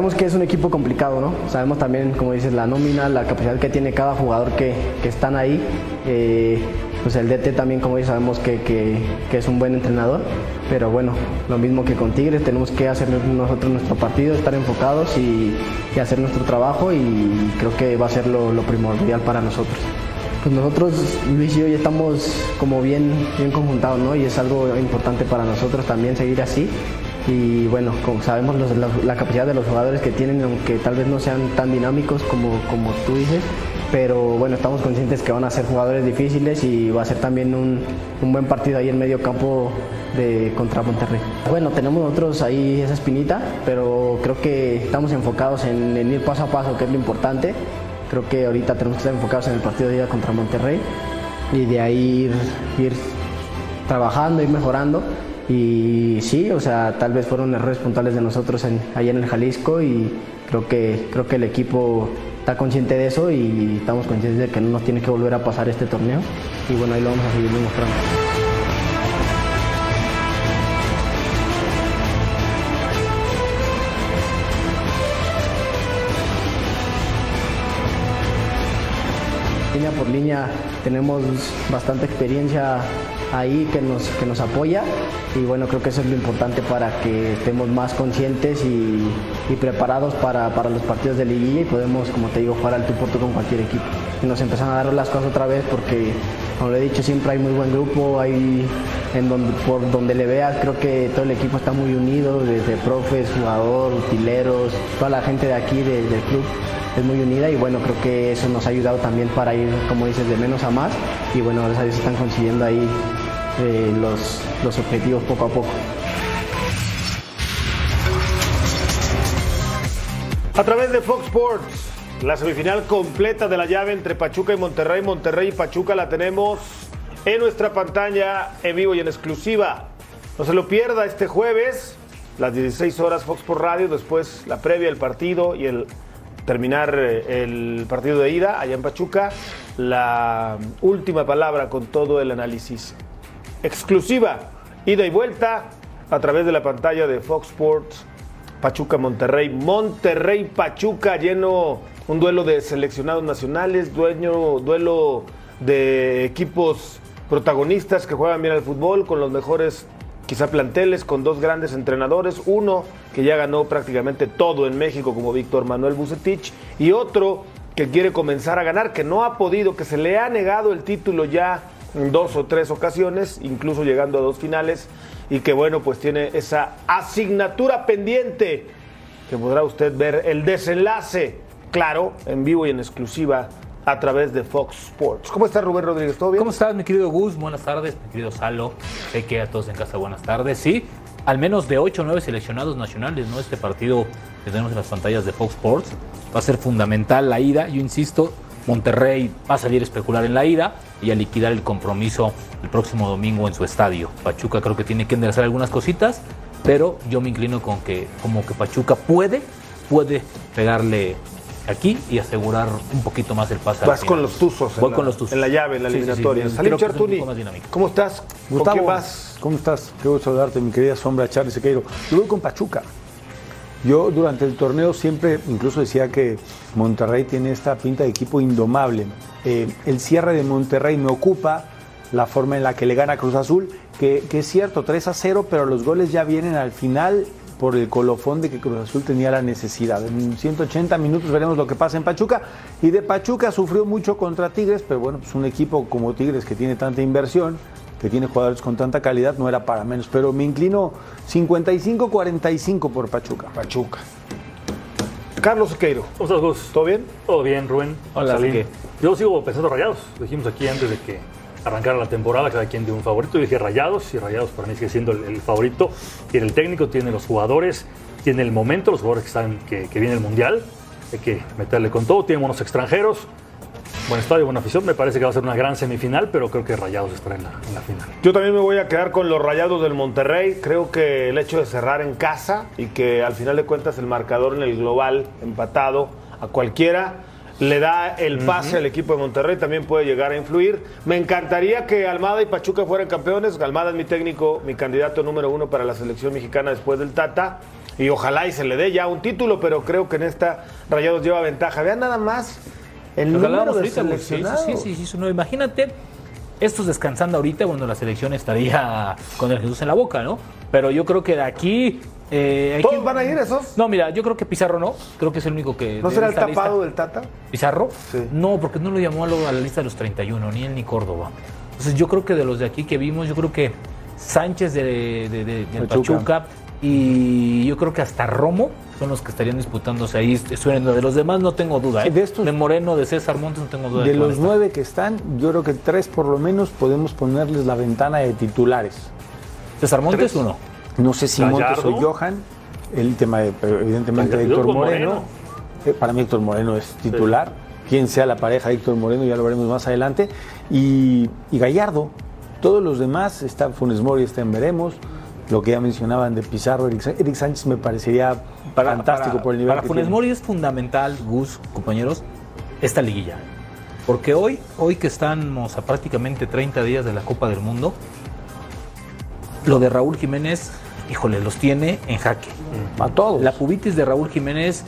Sabemos que es un equipo complicado, ¿no? Sabemos también, como dices, la nómina, la capacidad que tiene cada jugador que, que están ahí. Eh, pues el DT también, como dices, sabemos que, que, que, es un buen entrenador. Pero bueno, lo mismo que con Tigres, tenemos que hacer nosotros nuestro partido, estar enfocados y, y hacer nuestro trabajo y creo que va a ser lo, lo primordial para nosotros. Pues nosotros, Luis y yo, ya estamos como bien, bien conjuntados, ¿no? Y es algo importante para nosotros también seguir así y bueno, como sabemos la, capacidad de los jugadores que tienen, aunque tal vez no sean tan dinámicos como, como tú dices, pero bueno, estamos conscientes que van a ser jugadores difíciles y va a ser también un, un buen partido ahí en medio campo de contra Monterrey. Bueno, tenemos nosotros ahí esa espinita, pero creo que estamos enfocados en, en ir paso a paso, que es lo importante. Creo que ahorita tenemos que estar enfocados en el partido de ida contra Monterrey y de ahí ir, ir trabajando, ir mejorando y sí, o sea, tal vez fueron errores puntuales de nosotros en, allá en el Jalisco y creo que, creo que el equipo está consciente de eso y estamos conscientes de que no nos tiene que volver a pasar este torneo y bueno, ahí lo vamos a seguir demostrando. Línea por línea tenemos bastante experiencia ahí que nos, que nos apoya y bueno, creo que eso es lo importante para que estemos más conscientes y, preparados para, para, los partidos de liguilla y podemos, como te digo, jugar al tú por tú con cualquier equipo. Y nos empiezan a dar las cosas otra vez porque, como lo he dicho, siempre hay muy buen grupo, hay en donde, por donde le veas, creo que todo el equipo está muy unido, desde profes, jugador, utileros, toda la gente de aquí, de, del club es muy unida y bueno, creo que eso nos ha ayudado también para ir, como dices, de menos a más y bueno, gracias a están consiguiendo ahí eh, los, los objetivos poco a poco. A través de Fox Sports, la semifinal completa de la llave entre Pachuca y Monterrey, Monterrey y Pachuca la tenemos en nuestra pantalla en vivo y en exclusiva. No se lo pierda este jueves, las 16 horas Fox por Radio, después la previa, el partido y el terminar el partido de ida allá en Pachuca, la última palabra con todo el análisis. Exclusiva, ida y vuelta a través de la pantalla de Fox Sports, Pachuca Monterrey, Monterrey Pachuca lleno un duelo de seleccionados nacionales, dueño, duelo de equipos protagonistas que juegan bien al fútbol con los mejores quizá planteles con dos grandes entrenadores, uno que ya ganó prácticamente todo en México como Víctor Manuel Bucetich y otro que quiere comenzar a ganar, que no ha podido, que se le ha negado el título ya en dos o tres ocasiones, incluso llegando a dos finales y que bueno, pues tiene esa asignatura pendiente que podrá usted ver el desenlace, claro, en vivo y en exclusiva a través de Fox Sports. ¿Cómo estás, Rubén Rodríguez? ¿Todo bien? ¿Cómo estás, mi querido Gus? Buenas tardes, mi querido Salo. Sé que a todos en casa buenas tardes. Sí, al menos de 8 o 9 seleccionados nacionales, ¿no? Este partido que tenemos en las pantallas de Fox Sports va a ser fundamental la ida. Yo insisto, Monterrey va a salir a especular en la ida y a liquidar el compromiso el próximo domingo en su estadio. Pachuca creo que tiene que enderezar algunas cositas, pero yo me inclino con que como que Pachuca puede, puede pegarle aquí y asegurar un poquito más el pase. Vas con los tuzos. Voy en con la, los tuzos. En la llave, en la Sí, sí, sí. eliminatoria. Salim Chartuni. ¿cómo estás? ¿Con Gustavo, qué vas? ¿cómo estás? Qué gusto saludarte, mi querida sombra Charlie Sequeiro. Yo voy con Pachuca. Yo durante el torneo siempre incluso decía que Monterrey tiene esta pinta de equipo indomable. Eh, el cierre de Monterrey me ocupa la forma en la que le gana Cruz Azul, que, que es cierto, 3 a 0, pero los goles ya vienen al final por el colofón de que Cruz Azul tenía la necesidad. En 180 minutos veremos lo que pasa en Pachuca. Y de Pachuca sufrió mucho contra Tigres, pero bueno, pues un equipo como Tigres que tiene tanta inversión, que tiene jugadores con tanta calidad, no era para menos. Pero me inclino 55-45 por Pachuca. Pachuca. Carlos Sequeiro. ¿Cómo estás, Gus? ¿Todo bien? Todo bien, Rubén. Hola. Yo sigo pensando rayados. Dijimos aquí antes de que arrancara la temporada, cada quien de un favorito. Yo dije rayados, y rayados para mí sigue siendo el, favorito. Tiene el técnico, tiene los jugadores, tiene el momento, los jugadores que están, que, viene el mundial. Hay que meterle con todo. Tiene buenos extranjeros. Buen estadio, buena afición. Me parece que va a ser una gran semifinal, pero creo que Rayados estará en la final. Yo también me voy a quedar con los rayados del Monterrey. Creo que el hecho de cerrar en casa y que al final de cuentas el marcador en el global empatado a cualquiera le da el pase al equipo de Monterrey, también puede llegar a influir. Me encantaría que Almada y Pachuca fueran campeones. Almada es mi técnico, mi candidato número uno para la selección mexicana después del Tata. Y ojalá y se le dé ya un título, pero creo que en esta Rayados lleva ventaja. Vean nada más el Lo número de ahorita, seleccionados. sí, sí, sí, sí, no, imagínate, estos descansando ahorita, bueno, la selección estaría con el Jesús en la boca, ¿no? Pero yo creo que de aquí... eh, ¿Todos van a ir esos? No, mira, yo creo que Pizarro no, creo que es el único que... ¿No de será el lista- tapado del Tata? ¿Pizarro? Sí. No, porque no lo llamó a, lo- a la lista de los 31, ni él ni Córdoba. Entonces yo creo que de los de aquí que vimos, yo creo que Sánchez de, de- de- del Pachuca. Pachuca. y yo creo que hasta Romo son los que estarían disputándose ahí. De los demás no tengo duda. ¿eh? De estos- de Moreno, de César Montes no tengo duda. De a los nueve que están, yo creo que tres por lo menos podemos ponerles la ventana de titulares. César Montes, uno. No sé si Montes o Johan, el tema de, pero evidentemente, Gallardo Héctor Moreno. Moreno. Eh, Para mí Héctor Moreno es titular. Quien sea la pareja de Héctor Moreno, ya lo veremos más adelante. Y, y Gallardo. Todos los demás, está Funes Mori, está en Veremos. Lo que ya mencionaban de Pizarro, Eric, Sá- Eric Sánchez me parecería fantástico para- por el nivel Para que Funes tiene. Mori es fundamental, Gus, compañeros, esta liguilla. Porque hoy, hoy que estamos a prácticamente 30 días de la Copa del Mundo, lo de Raúl Jiménez, híjole, los tiene en jaque. A todos. La pubitis de Raúl Jiménez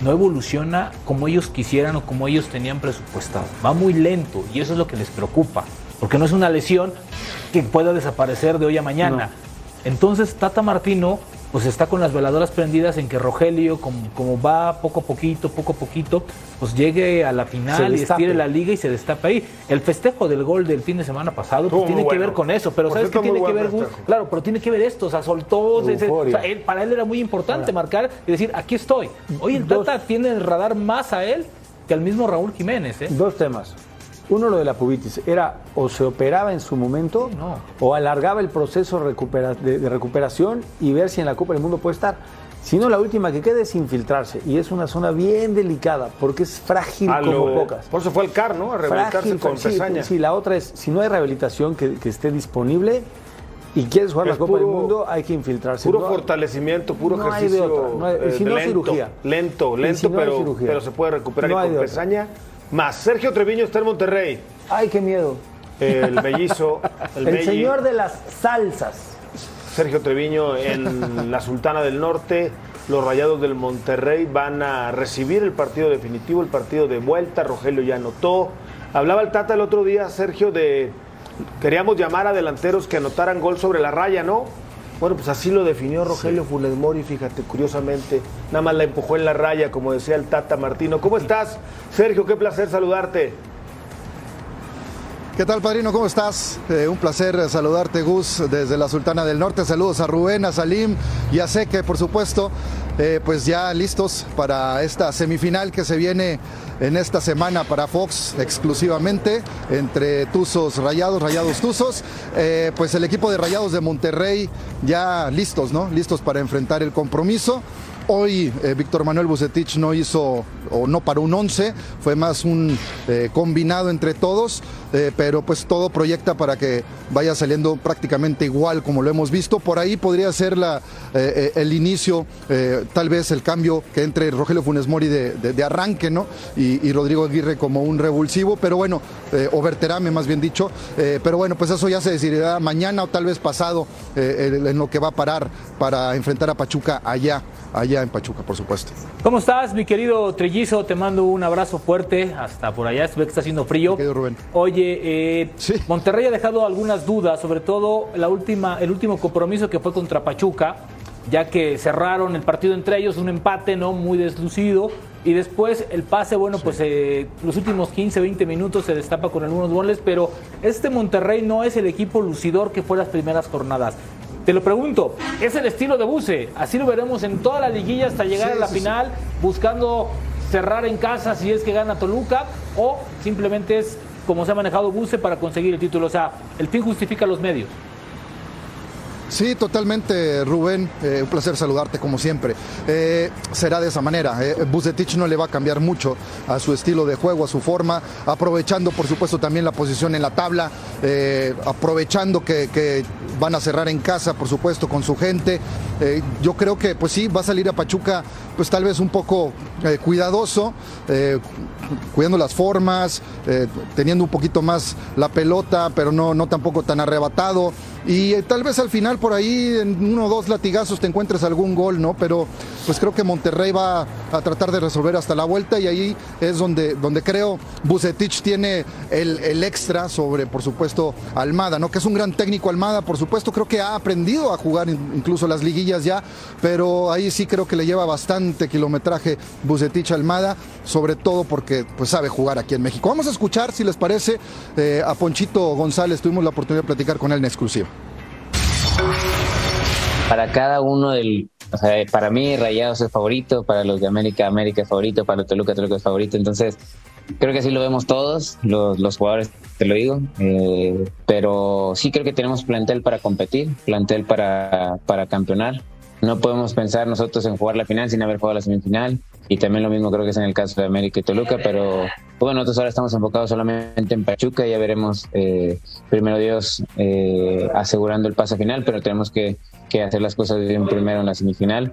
no evoluciona como ellos quisieran o como ellos tenían presupuestado. Va muy lento y eso es lo que les preocupa. Porque no es una lesión que pueda desaparecer de hoy a mañana. Entonces Tata Martino pues está con las veladoras prendidas en que Rogelio, como, como va poco a poquito, poco a poquito, pues llegue a la final y estire la liga y se destape ahí. El festejo del gol del fin de semana pasado pues, tiene que ver con eso, pero Por ¿sabes qué tiene que ver, festejo. Claro, pero tiene que ver esto, o sea, soltó, ese- o sea, él- para él era muy importante marcar y decir, aquí estoy. Hoy el Dos- Tata tiene el radar más a él que al mismo Raúl Jiménez. ¿eh? Dos temas. Uno, lo de la pubitis. Era o se operaba en su momento No. o alargaba el proceso recupera- de, de recuperación y ver si en la Copa del Mundo puede estar. Si no, la última que queda es infiltrarse. Y es una zona bien delicada porque es frágil A como lo- pocas. Por eso fue el CAR, ¿no? A rehabilitarse Frágil, con sí, Pesaña. Sí, la otra es, si no hay rehabilitación que, que esté disponible y quieres jugar Es la Copa del Mundo, hay que infiltrarse. Puro No- fortalecimiento, puro no hay de ejercicio. otra, no hay- eh, si lento, cirugía. lento, lento, si pero, pero se puede recuperar y con otra. Más, Sergio Treviño está en Monterrey. Ay, qué miedo. El mellizo, el, señor de las salsas. Sergio Treviño en la Sultana del Norte. Los Rayados del Monterrey van a recibir el partido definitivo, el partido de vuelta. Rogelio ya anotó. Hablaba el Tata el otro día, Sergio, de queríamos llamar a delanteros que anotaran gol sobre la raya, ¿no? Bueno, pues así lo definió Rogelio Funes Mori, fíjate, curiosamente. Nada más la empujó en la raya, como decía el Tata Martino. ¿Cómo estás, Sergio? Qué placer saludarte. ¿Qué tal, padrino? ¿Cómo estás? Eh, un placer saludarte, Gus, desde la Sultana del Norte. Saludos a Rubén, a Salim y a Seque, por supuesto. Eh, pues ya listos para esta semifinal que se viene en esta semana para Fox exclusivamente entre Tuzos Rayados, Rayados Tuzos. Eh, pues el equipo de Rayados de Monterrey ya listos, ¿no? Listos para enfrentar el compromiso. Hoy Víctor Manuel Bucetich no hizo o no paró un 11, fue más un eh, combinado entre todos, eh, pero pues todo proyecta para que vaya saliendo prácticamente igual como lo hemos visto. Por ahí podría ser la, eh, el inicio, tal vez el cambio que entre Rogelio Funes Mori de, de- arranque, ¿no? Y, y Rodrigo Aguirre como un revulsivo, pero bueno, o Berterame más bien dicho, pero bueno, pues eso ya se decidirá mañana o tal vez pasado en lo que va a parar para enfrentar a Pachuca allá allá en Pachuca, por supuesto. ¿Cómo estás, mi querido Trillizo? Te mando un abrazo fuerte hasta por allá. Ve que está haciendo frío. Rubén. Oye, eh, Sí. Monterrey ha dejado algunas dudas, sobre todo la última, el último compromiso que fue contra Pachuca. ya que cerraron el partido entre ellos, un empate no muy deslucido. Y después el pase, bueno, pues eh, los últimos 15, 20 minutos se destapa con algunos goles, pero este Monterrey no es el equipo lucidor que fue las primeras jornadas. Te lo pregunto, ¿es el estilo de Buse? Así lo veremos en toda la liguilla hasta llegar a la final, buscando cerrar en casa si es que gana Toluca, o simplemente es como se ha manejado Buse para conseguir el título. O sea, el fin justifica los medios. Sí, totalmente, Rubén. Eh, un placer saludarte como siempre. Eh, será de esa manera. Eh. Bucetich no le va a cambiar mucho a su estilo de juego, a su forma, aprovechando, por supuesto, también la posición en la tabla, eh, aprovechando que, que, van a cerrar en casa, por supuesto, con su gente. yo creo que, pues sí, va a salir a Pachuca, pues tal vez un poco cuidadoso, cuidando las formas, teniendo un poquito más la pelota, pero no, no tampoco tan arrebatado. Y eh, tal vez al final por ahí en uno o dos latigazos te encuentres algún gol, ¿no? Pero pues creo que Monterrey va a tratar de resolver hasta la vuelta y ahí es donde, donde creo Bucetich tiene el, el, extra sobre, por supuesto, Almada, ¿no? Que es un gran técnico Almada, por supuesto, creo que ha aprendido a jugar incluso las liguillas ya, pero ahí sí creo que le lleva bastante kilometraje Bucetich Almada, sobre todo porque pues sabe jugar aquí en México. Vamos a escuchar, si les parece, eh, a Ponchito González, tuvimos la oportunidad de platicar con él en exclusiva para cada uno del, o sea, para mí Rayados es favorito, para los de América, América es favorito, para los Toluca, Toluca es favorito, entonces creo que así lo vemos todos, los, los jugadores, te lo digo, eh, pero sí creo que tenemos plantel para competir, plantel para, para campeonar, no podemos pensar nosotros en jugar la final sin haber jugado la semifinal, y también lo mismo creo que es en el caso de América y Toluca, pero bueno, nosotros ahora estamos enfocados solamente en Pachuca, ya veremos eh, primero Dios eh, asegurando el pase final, pero tenemos que, que, hacer las cosas bien primero en la semifinal.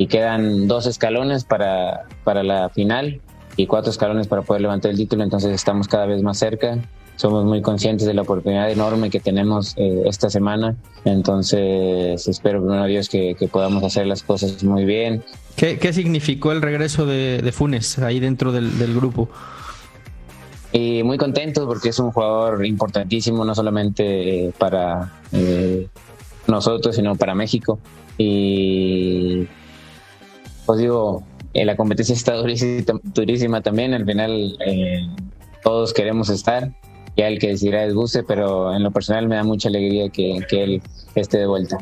Y quedan dos escalones para, para la final y cuatro escalones para poder levantar el título, entonces estamos cada vez más cerca somos muy conscientes de la oportunidad enorme que tenemos eh, esta semana. Entonces, espero primero Dios que, que, podamos hacer las cosas muy bien. ¿Qué, qué significó el regreso de, de Funes ahí dentro del, del, grupo? Y muy contentos porque es un jugador importantísimo, no solamente para eh, nosotros, sino para México. Y pues digo, eh, la competencia está durísima, durísima también. Al final, eh, todos queremos estar ya el que decidirá es Buse, pero en lo personal me da mucha alegría que, que, él esté de vuelta.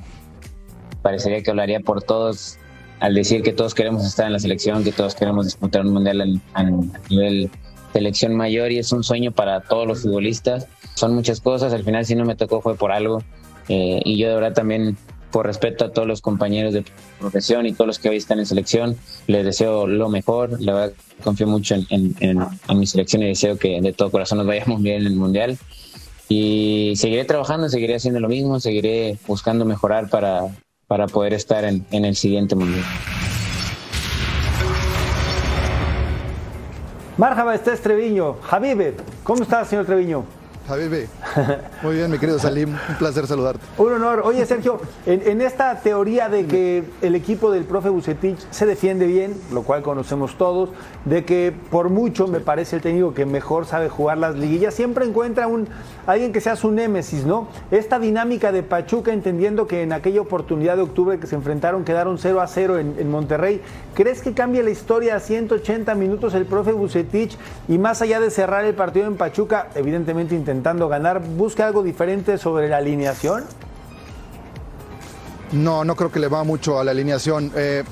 Parecería que hablaría por todos al decir que todos queremos estar en la selección, que todos queremos disputar un mundial a, nivel selección mayor y es un sueño para todos los futbolistas. Son muchas cosas, al final si no me tocó fue por algo eh, y yo de verdad también por respeto a todos los compañeros de profesión y todos los que hoy están en selección, les deseo lo mejor. La verdad, confío mucho en, en, en, mi selección y deseo que de todo corazón nos vayamos bien en el Mundial. Y seguiré trabajando, seguiré haciendo lo mismo, seguiré buscando mejorar para, para poder estar en, el siguiente Mundial. Marjaba está Treviño. Javier, ¿cómo estás, señor Treviño? Javier, muy bien, mi querido Salim, un placer saludarte. Un honor. Oye, Sergio, en, en, esta teoría de que el equipo del profe Bucetich se defiende bien, lo cual conocemos todos, de que por mucho me parece el técnico que mejor sabe jugar las liguillas, siempre encuentra un alguien que sea su némesis, ¿no? Esta dinámica de Pachuca, entendiendo que en aquella oportunidad de octubre que se enfrentaron quedaron 0 a 0 en, en Monterrey, ¿crees que cambie la historia a 180 minutos el profe Bucetich y más allá de cerrar el partido en Pachuca, evidentemente intentando intentando ganar, ¿busca algo diferente sobre la alineación? No, no creo que le va mucho a la alineación. Eh,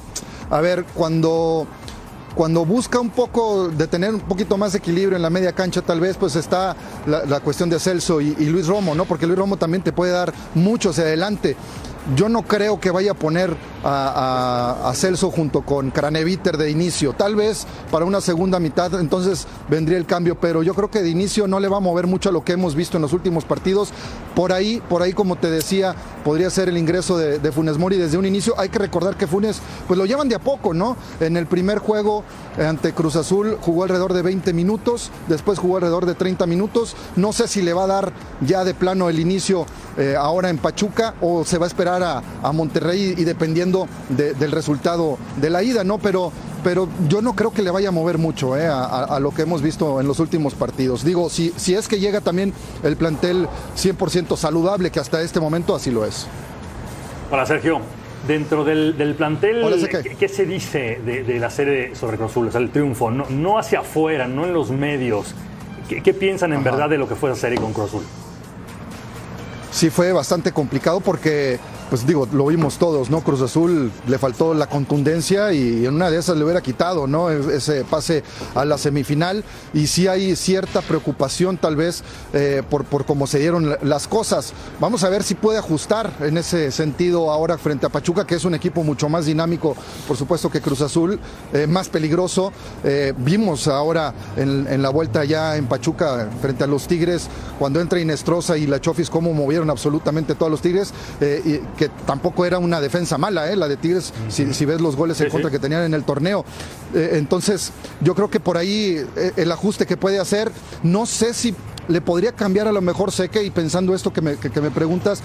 a ver, cuando, cuando busca un poco de tener un poquito más equilibrio en la media cancha, tal vez, pues está la, la cuestión de Celso y, y, Luis Romo, ¿no? Porque Luis Romo también te puede dar mucho hacia adelante. Yo no creo que vaya a poner a, Celso junto con Craneviter de inicio. Tal vez para una segunda mitad, entonces vendría el cambio, pero yo creo que de inicio no le va a mover mucho a lo que hemos visto en los últimos partidos. Por ahí, por ahí, como te decía, podría ser el ingreso de, de Funes Mori desde un inicio. Hay que recordar que Funes, pues lo llevan de a poco, ¿no? En el primer juego ante Cruz Azul jugó alrededor de 20 minutos, después jugó alrededor de 30 minutos. No sé si le va a dar ya de plano el inicio eh, ahora en Pachuca o se va a esperar a, a Monterrey y dependiendo de, del resultado de la ida, ¿no? Pero, pero yo no creo que le vaya a mover mucho eh, a, a, lo que hemos visto en los últimos partidos. Digo, si, si es que llega también el plantel 100% saludable, que hasta este momento así lo es. Para Sergio, Dentro del, del plantel. ¿qué, qué se dice de, de la serie sobre Cruz Azul? O sea, el triunfo, no, no hacia afuera, no en los medios. ¿Qué, qué piensan en verdad de lo que fue esa serie con Cruz Azul? sí fue bastante complicado porque, pues digo, lo vimos todos, ¿no? Cruz Azul le faltó la contundencia y en una de esas le hubiera quitado, ¿no? E- Ese pase a la semifinal y sí hay cierta preocupación tal vez eh, por, por cómo se dieron la- las cosas. Vamos a ver si puede ajustar en ese sentido ahora frente a Pachuca, que es un equipo mucho más dinámico, por supuesto, que Cruz Azul, eh, más peligroso. Eh, vimos ahora en, la vuelta ya en Pachuca frente a los Tigres, cuando entra Inestrosa y la Chofis, cómo movieron absolutamente todos los Tigres, que tampoco era una defensa mala, eh, la de Tigres, si, si ves los goles en contra sí. que tenían en el torneo. Eh, entonces, yo creo que por ahí eh, el ajuste que puede hacer, no sé si le podría cambiar a lo mejor Seque y pensando esto que me, que- que me preguntas,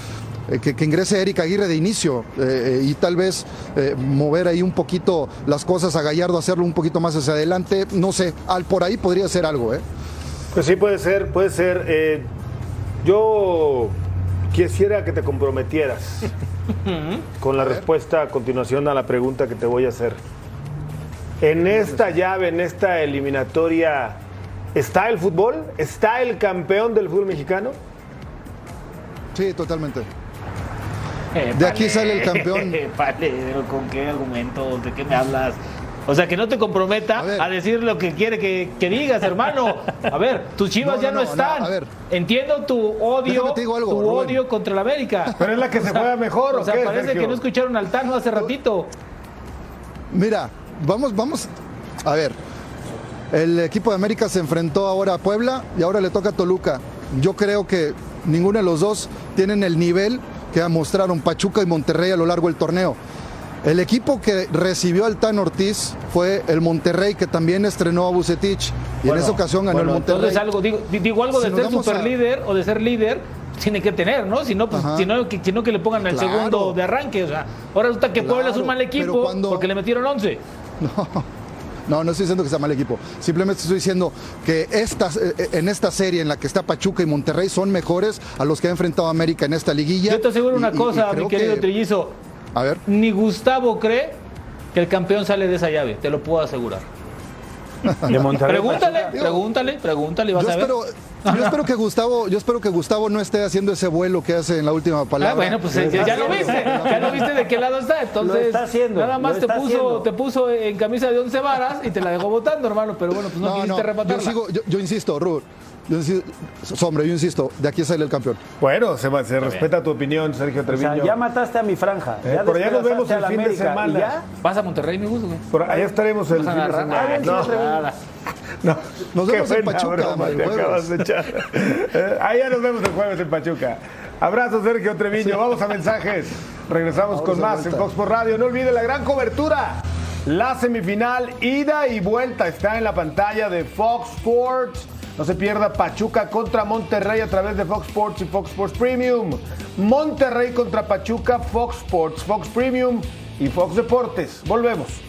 eh, que, que ingrese Eric Aguirre de inicio eh, eh, y tal vez mover ahí un poquito las cosas a Gallardo, hacerlo un poquito más hacia adelante, no sé, al, por ahí podría ser algo, ¿eh? Pues sí, puede ser, puede ser. Yo quisiera que te comprometieras con la respuesta a continuación a la pregunta que te voy a hacer. En esta llave, en esta eliminatoria, ¿está el fútbol? ¿Está el campeón del fútbol mexicano? Sí, totalmente. Eh, De aquí sale el campeón. Vale, pero ¿con qué argumentos? ¿De qué me hablas? O sea, que no te comprometa A decir lo que quiere que, que digas, hermano. A ver, tus chivas No, ya no, están. no, a ver. Entiendo tu odio, algo, tu Rubén. odio contra la América. Pero es la que se juega mejor, ¿o O sea, qué, parece Sergio? que no escucharon al Tano hace ratito. Mira, vamos, vamos, a ver. El equipo de América se enfrentó ahora a Puebla y ahora le toca a Toluca. Yo creo que ninguno de los dos tienen el nivel que mostraron Pachuca y Monterrey a lo largo del torneo. El equipo que recibió al Tan Ortiz fue el Monterrey, que también estrenó a Bucetich. Y en esa ocasión ganó Bueno, el Monterrey. Entonces algo, digo, digo algo de ser vamos a- superlíder o de ser líder, tiene que tener, ¿no? Si no, pues, si no, que, si no que le pongan el Claro. segundo de arranque. O sea, ahora resulta que Puebla es un mal equipo cuando- porque le metieron 11. No, no estoy diciendo que sea mal equipo. Simplemente estoy diciendo que estas, eh, en esta serie en la que está Pachuca y Monterrey son mejores a los que ha enfrentado América en esta liguilla. Yo te aseguro Y- una y- y cosa, mi querido que- Trillizo. A ver. Ni Gustavo cree que el campeón sale de esa llave, te lo puedo asegurar. De Monterrey. Pregúntale, Digo, pregúntale, pregúntale vas Yo a ver. espero, yo espero que Gustavo, yo espero que Gustavo no esté haciendo ese vuelo que hace en la última palabra. Ah, bueno, pues eh, ya, ya lo viste, ya lo viste de qué lado está. Entonces, está haciendo, nada más lo te puso, haciendo. te puso en camisa de 11 varas y te la dejó votando, hermano. Pero bueno, pues no, no, quisiste no, yo sigo, yo, yo insisto, Rubén. Yo insisto, hombre, yo insisto, de aquí sale el campeón. Bueno, se, se respeta tu opinión, Sergio O Treviño. sea, ya mataste a mi franja. Eh, por allá nos vemos el la fin de América, semana. ¿y ya? Vas a Monterrey, mi gusto, güey. Por allá estaremos el Vas a fin de semana. Ah, bien, No, nada. no. Nos Qué vemos en Pachuca, broma el te jueves. acabas de echar. Eh, Allá nos vemos el jueves en Pachuca. Abrazo, Sergio Treviño. Vamos a mensajes. Regresamos con a más en. Fox por Radio. No olvide la gran cobertura. La semifinal, ida y vuelta, está en la pantalla de Fox Sports. No se pierda Pachuca contra Monterrey a través de Fox Sports y Fox Sports Premium. Monterrey contra Pachuca, Fox Sports, Fox Premium y Fox Deportes. Volvemos.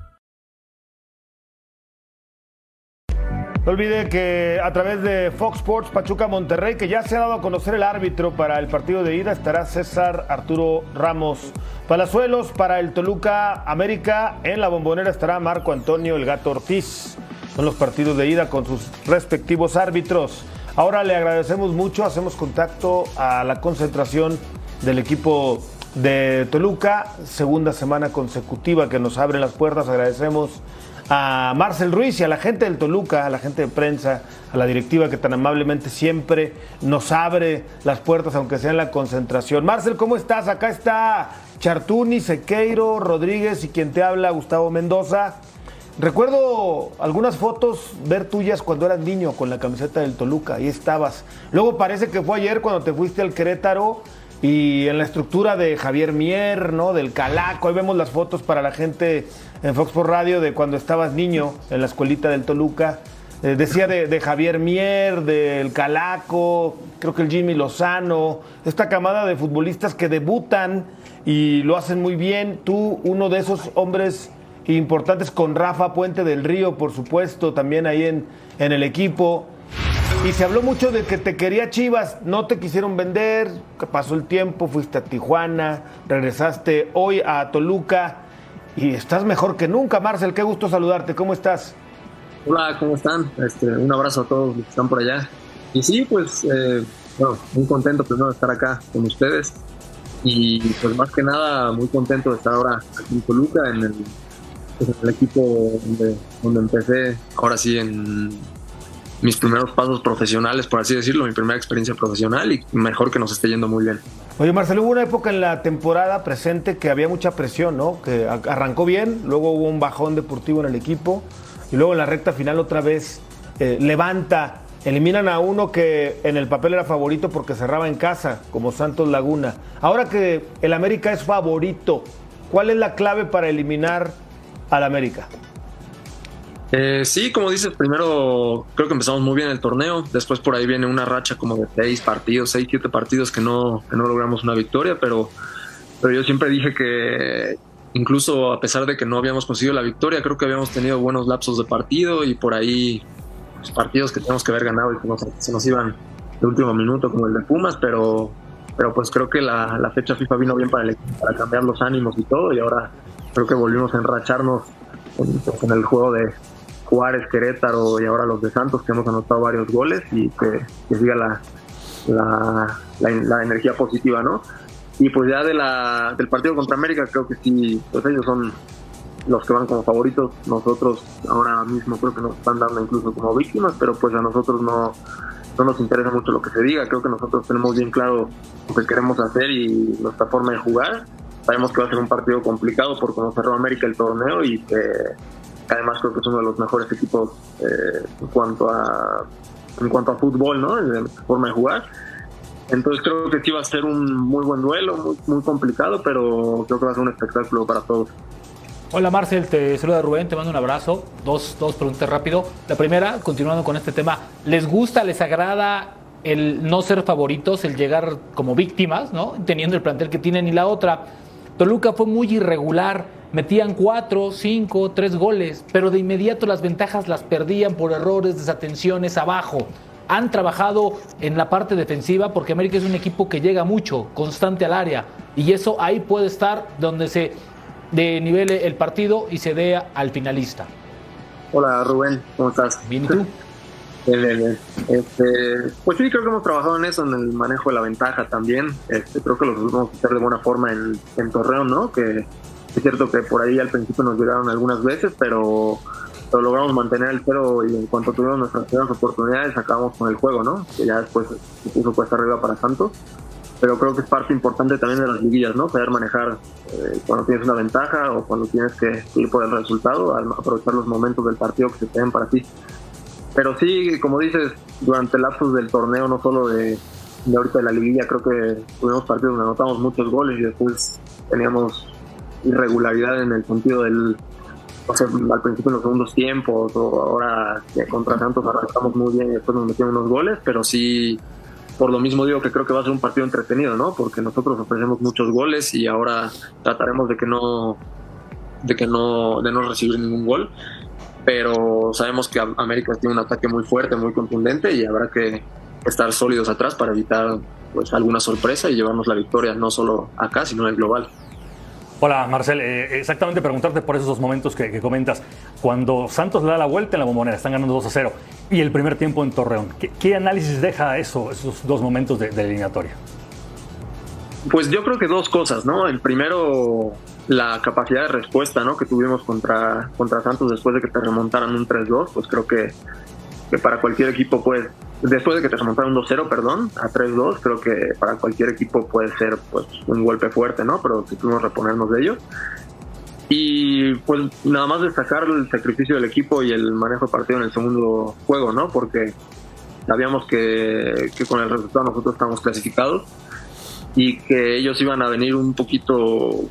No olvide que a través de Fox Sports Pachuca Monterrey, que ya se ha dado a conocer el árbitro para el partido de ida, estará César Arturo Ramos Palazuelos. Para el Toluca América, en la bombonera estará Marco Antonio El Gato Ortiz. Son los partidos de ida con sus respectivos árbitros. Ahora le agradecemos mucho, hacemos contacto a la concentración del equipo de Toluca, segunda semana consecutiva que nos abre las puertas. Agradecemos a Marcel Ruiz y a la gente del Toluca, a la gente de prensa, a la directiva que tan amablemente siempre nos abre las puertas, aunque sea en la concentración. Marcel, ¿cómo estás? Acá está Chartuni, Sequeiro, Rodríguez y quien te habla, Gustavo Mendoza. recuerdo algunas fotos ver tuyas cuando eras niño con la camiseta del Toluca, ahí estabas. Luego parece que fue ayer cuando te fuiste al Querétaro y en la estructura de Javier Mier, ¿no? Del Calaco, ahí vemos las fotos para la gente en Fox por Radio de cuando estabas niño en la escuelita del Toluca. Eh, decía de, de Javier Mier, del Calaco, creo que el Jimmy Lozano, esta camada de futbolistas que debutan y lo hacen muy bien. Tú, uno de esos hombres importantes con Rafa Puente del Río, por supuesto, también ahí en, en el equipo. Y se habló mucho de que te quería Chivas, no te quisieron vender, pasó el tiempo, fuiste a Tijuana, regresaste hoy a Toluca y estás mejor que nunca, Marcel. Qué gusto saludarte, ¿cómo estás? Hola, ¿cómo están? Este, un abrazo a todos los que están por allá. Y sí, pues, eh, bueno, muy contento primero de estar acá con ustedes. Y pues más que nada, muy contento de estar ahora aquí en Toluca, en el, pues, en el equipo donde, donde empecé, ahora sí, en mis primeros pasos profesionales, por así decirlo, mi primera experiencia profesional y mejor que nos esté yendo muy bien. Oye, Marcelo, hubo una época en la temporada presente que había mucha presión, ¿no? Que arrancó bien, luego hubo un bajón deportivo en el equipo y luego en la recta final otra vez eh, levanta, eliminan a uno que en el papel era favorito porque cerraba en casa, como Santos Laguna. Ahora que el América es favorito, ¿cuál es la clave para eliminar al América? Eh, sí, como dices, primero creo que empezamos muy bien el torneo, después por ahí viene una racha como de seis partidos, seis, siete partidos que no, que no logramos una victoria, pero, pero yo siempre dije que incluso a pesar de que no habíamos conseguido la victoria, creo que habíamos tenido buenos lapsos de partido y por ahí pues, partidos que tenemos que haber ganado y que nos- se nos iban de último minuto como el de Pumas, pero, pero pues creo que la, la fecha FIFA vino bien para, el para cambiar los ánimos y todo y ahora creo que volvimos a enracharnos en, pues, en el juego de Juárez, Querétaro y ahora los de Santos que hemos anotado varios goles y que, siga la, la, energía positiva, ¿no? Y pues ya del partido contra América creo que sí, pues ellos son los que van como favoritos, nosotros ahora mismo creo que nos están dando incluso como víctimas, pero pues a nosotros no, no nos interesa mucho lo que se diga, creo que nosotros tenemos bien claro lo que queremos hacer y nuestra forma de jugar. Sabemos que va a ser un partido complicado por cómo cerró América el torneo y que además creo que es uno de los mejores equipos eh, en cuanto a en cuanto a fútbol, ¿no? En forma de jugar. Entonces creo que sí va a ser un muy buen duelo, muy, muy complicado, pero creo que va a ser un espectáculo para todos. Hola Marcel, te saluda Rubén, te mando un abrazo. Dos, dos preguntas rápido. La primera, continuando con este tema, ¿les gusta, les agrada el no ser favoritos, el llegar como víctimas, ¿no? Teniendo el plantel que tienen. Y la otra, Toluca fue muy irregular, metían cuatro, cinco, tres goles, pero de inmediato las ventajas las perdían por errores, desatenciones abajo. Han trabajado en la parte defensiva porque América es un equipo que llega mucho, constante al área, y eso ahí puede estar donde se de nivel el partido y se dé al finalista. Hola Rubén, ¿cómo estás? Bien, ¿y tú? Bien, bien, bien. Este, pues sí, creo que hemos trabajado en eso, en el manejo de la ventaja también. Este, creo que lo pudimos hacer de buena forma en, en Torreón, ¿no? Que es cierto que por ahí al principio nos llegaron algunas veces, pero, pero logramos mantener el cero y en cuanto tuvimos nuestras primeras oportunidades acabamos con el juego, ¿no? Que ya después se puso cuesta arriba para Santos. Pero creo que es parte importante también de las liguillas, ¿no? Saber manejar eh, cuando tienes una ventaja o cuando tienes que ir por el resultado, aprovechar los momentos del partido que se te para ti. Pero sí, como dices, durante el lapsus del torneo, no solo de, ahorita de la liguilla, creo que tuvimos partidos donde anotamos muchos goles y después teníamos irregularidad en el sentido del, o sea, al principio en los segundos tiempos, o ahora contra Santos arrancamos muy bien y después nos metieron unos goles, pero sí, por lo mismo digo que creo que va a ser un partido entretenido, ¿no? Porque nosotros ofrecemos muchos goles y ahora trataremos de que no, de que no, de no recibir ningún gol pero sabemos que América tiene un ataque muy fuerte, muy contundente y habrá que estar sólidos atrás para evitar pues alguna sorpresa y llevarnos la victoria no solo acá, sino en el global. Hola Marcel, eh, exactamente preguntarte por esos dos momentos que, que, comentas. Cuando Santos le da la vuelta en la bombonera, están ganando 2 a 0, y el primer tiempo en Torreón, ¿qué, qué análisis deja eso, esos dos momentos de, de eliminatoria? Pues yo creo que dos cosas, ¿no? El primero, la capacidad de respuesta, ¿no? Que tuvimos contra, contra Santos después de que te remontaran un 3-2, pues creo que, que, para cualquier equipo, pues, después de que te remontaran un 2-0, perdón, a 3-2, creo que para cualquier equipo puede ser, pues, un golpe fuerte, ¿no? Pero si pudimos reponernos de ello. Y pues nada más destacar el sacrificio del equipo y el manejo de partido en el segundo juego, ¿no? Porque sabíamos que, que con el resultado nosotros estamos clasificados y que ellos iban a venir un poquito,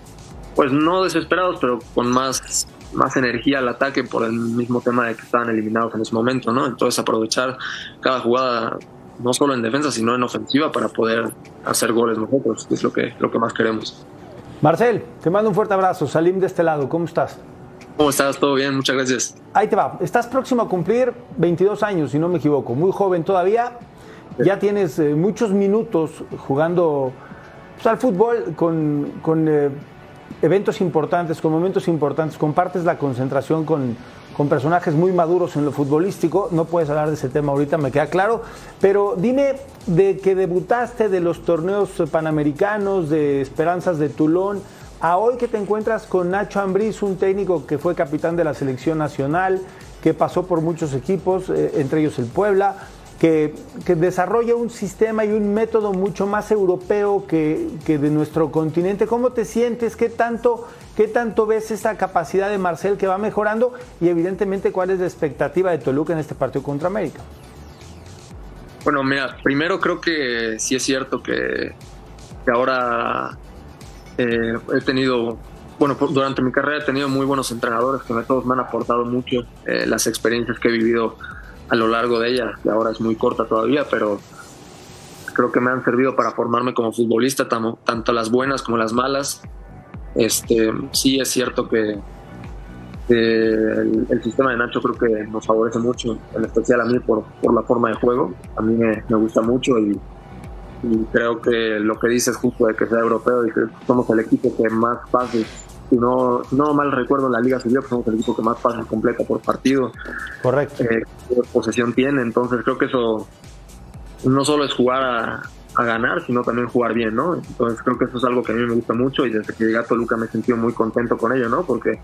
pues no desesperados, pero con más, más energía al ataque por el mismo tema de que estaban eliminados en ese momento, ¿no? Entonces aprovechar cada jugada, no solo en defensa, sino en ofensiva para poder hacer goles nosotros, que es lo que, lo que más queremos. Marcel, te mando un fuerte abrazo. Salim de este lado, ¿cómo estás? ¿Cómo estás? ¿Todo bien? Muchas gracias. Ahí te va. Estás próximo a cumplir 22 años, si no me equivoco. Muy joven todavía. Ya tienes eh, muchos minutos jugando pues, al fútbol con, con eh, eventos importantes, con momentos importantes. Compartes la concentración con, con personajes muy maduros en lo futbolístico. No puedes hablar de ese tema ahorita, me queda claro. Pero dime de que debutaste de los torneos panamericanos, de Esperanzas de Tulón, a hoy que te encuentras con Nacho Ambriz, un técnico que fue capitán de la selección nacional, que pasó por muchos equipos, eh, entre ellos el Puebla, que, que, desarrolla un sistema y un método mucho más europeo que, que, de nuestro continente. ¿Cómo te sientes? ¿Qué tanto, ¿Qué tanto ves esta capacidad de Marcel que va mejorando? Y evidentemente, ¿cuál es la expectativa de Toluca en este partido contra América? Bueno, mira, primero creo que sí es cierto que, ahora eh, he tenido, bueno, durante mi carrera he tenido muy buenos entrenadores que todos me han aportado mucho eh, las experiencias que he vivido a lo largo de ella, que ahora es muy corta todavía, pero creo que me han servido para formarme como futbolista, tanto las buenas como las malas. Este, sí es cierto que, el, sistema de Nacho creo que nos favorece mucho, en especial a mí por, por la forma de juego. A mí me, me gusta mucho y, creo que lo que dices justo de que sea europeo y que somos el equipo que más pases, si no, no mal recuerdo en la Liga Civil, somos el equipo que más pases completa por partido. Correcto. Eh, posesión tiene, entonces creo que eso no solo es jugar a, a, ganar, sino también jugar bien, ¿no? Entonces creo que eso es algo que a mí me gusta mucho y desde que llegué a Toluca me he sentido muy contento con ello, ¿no? Porque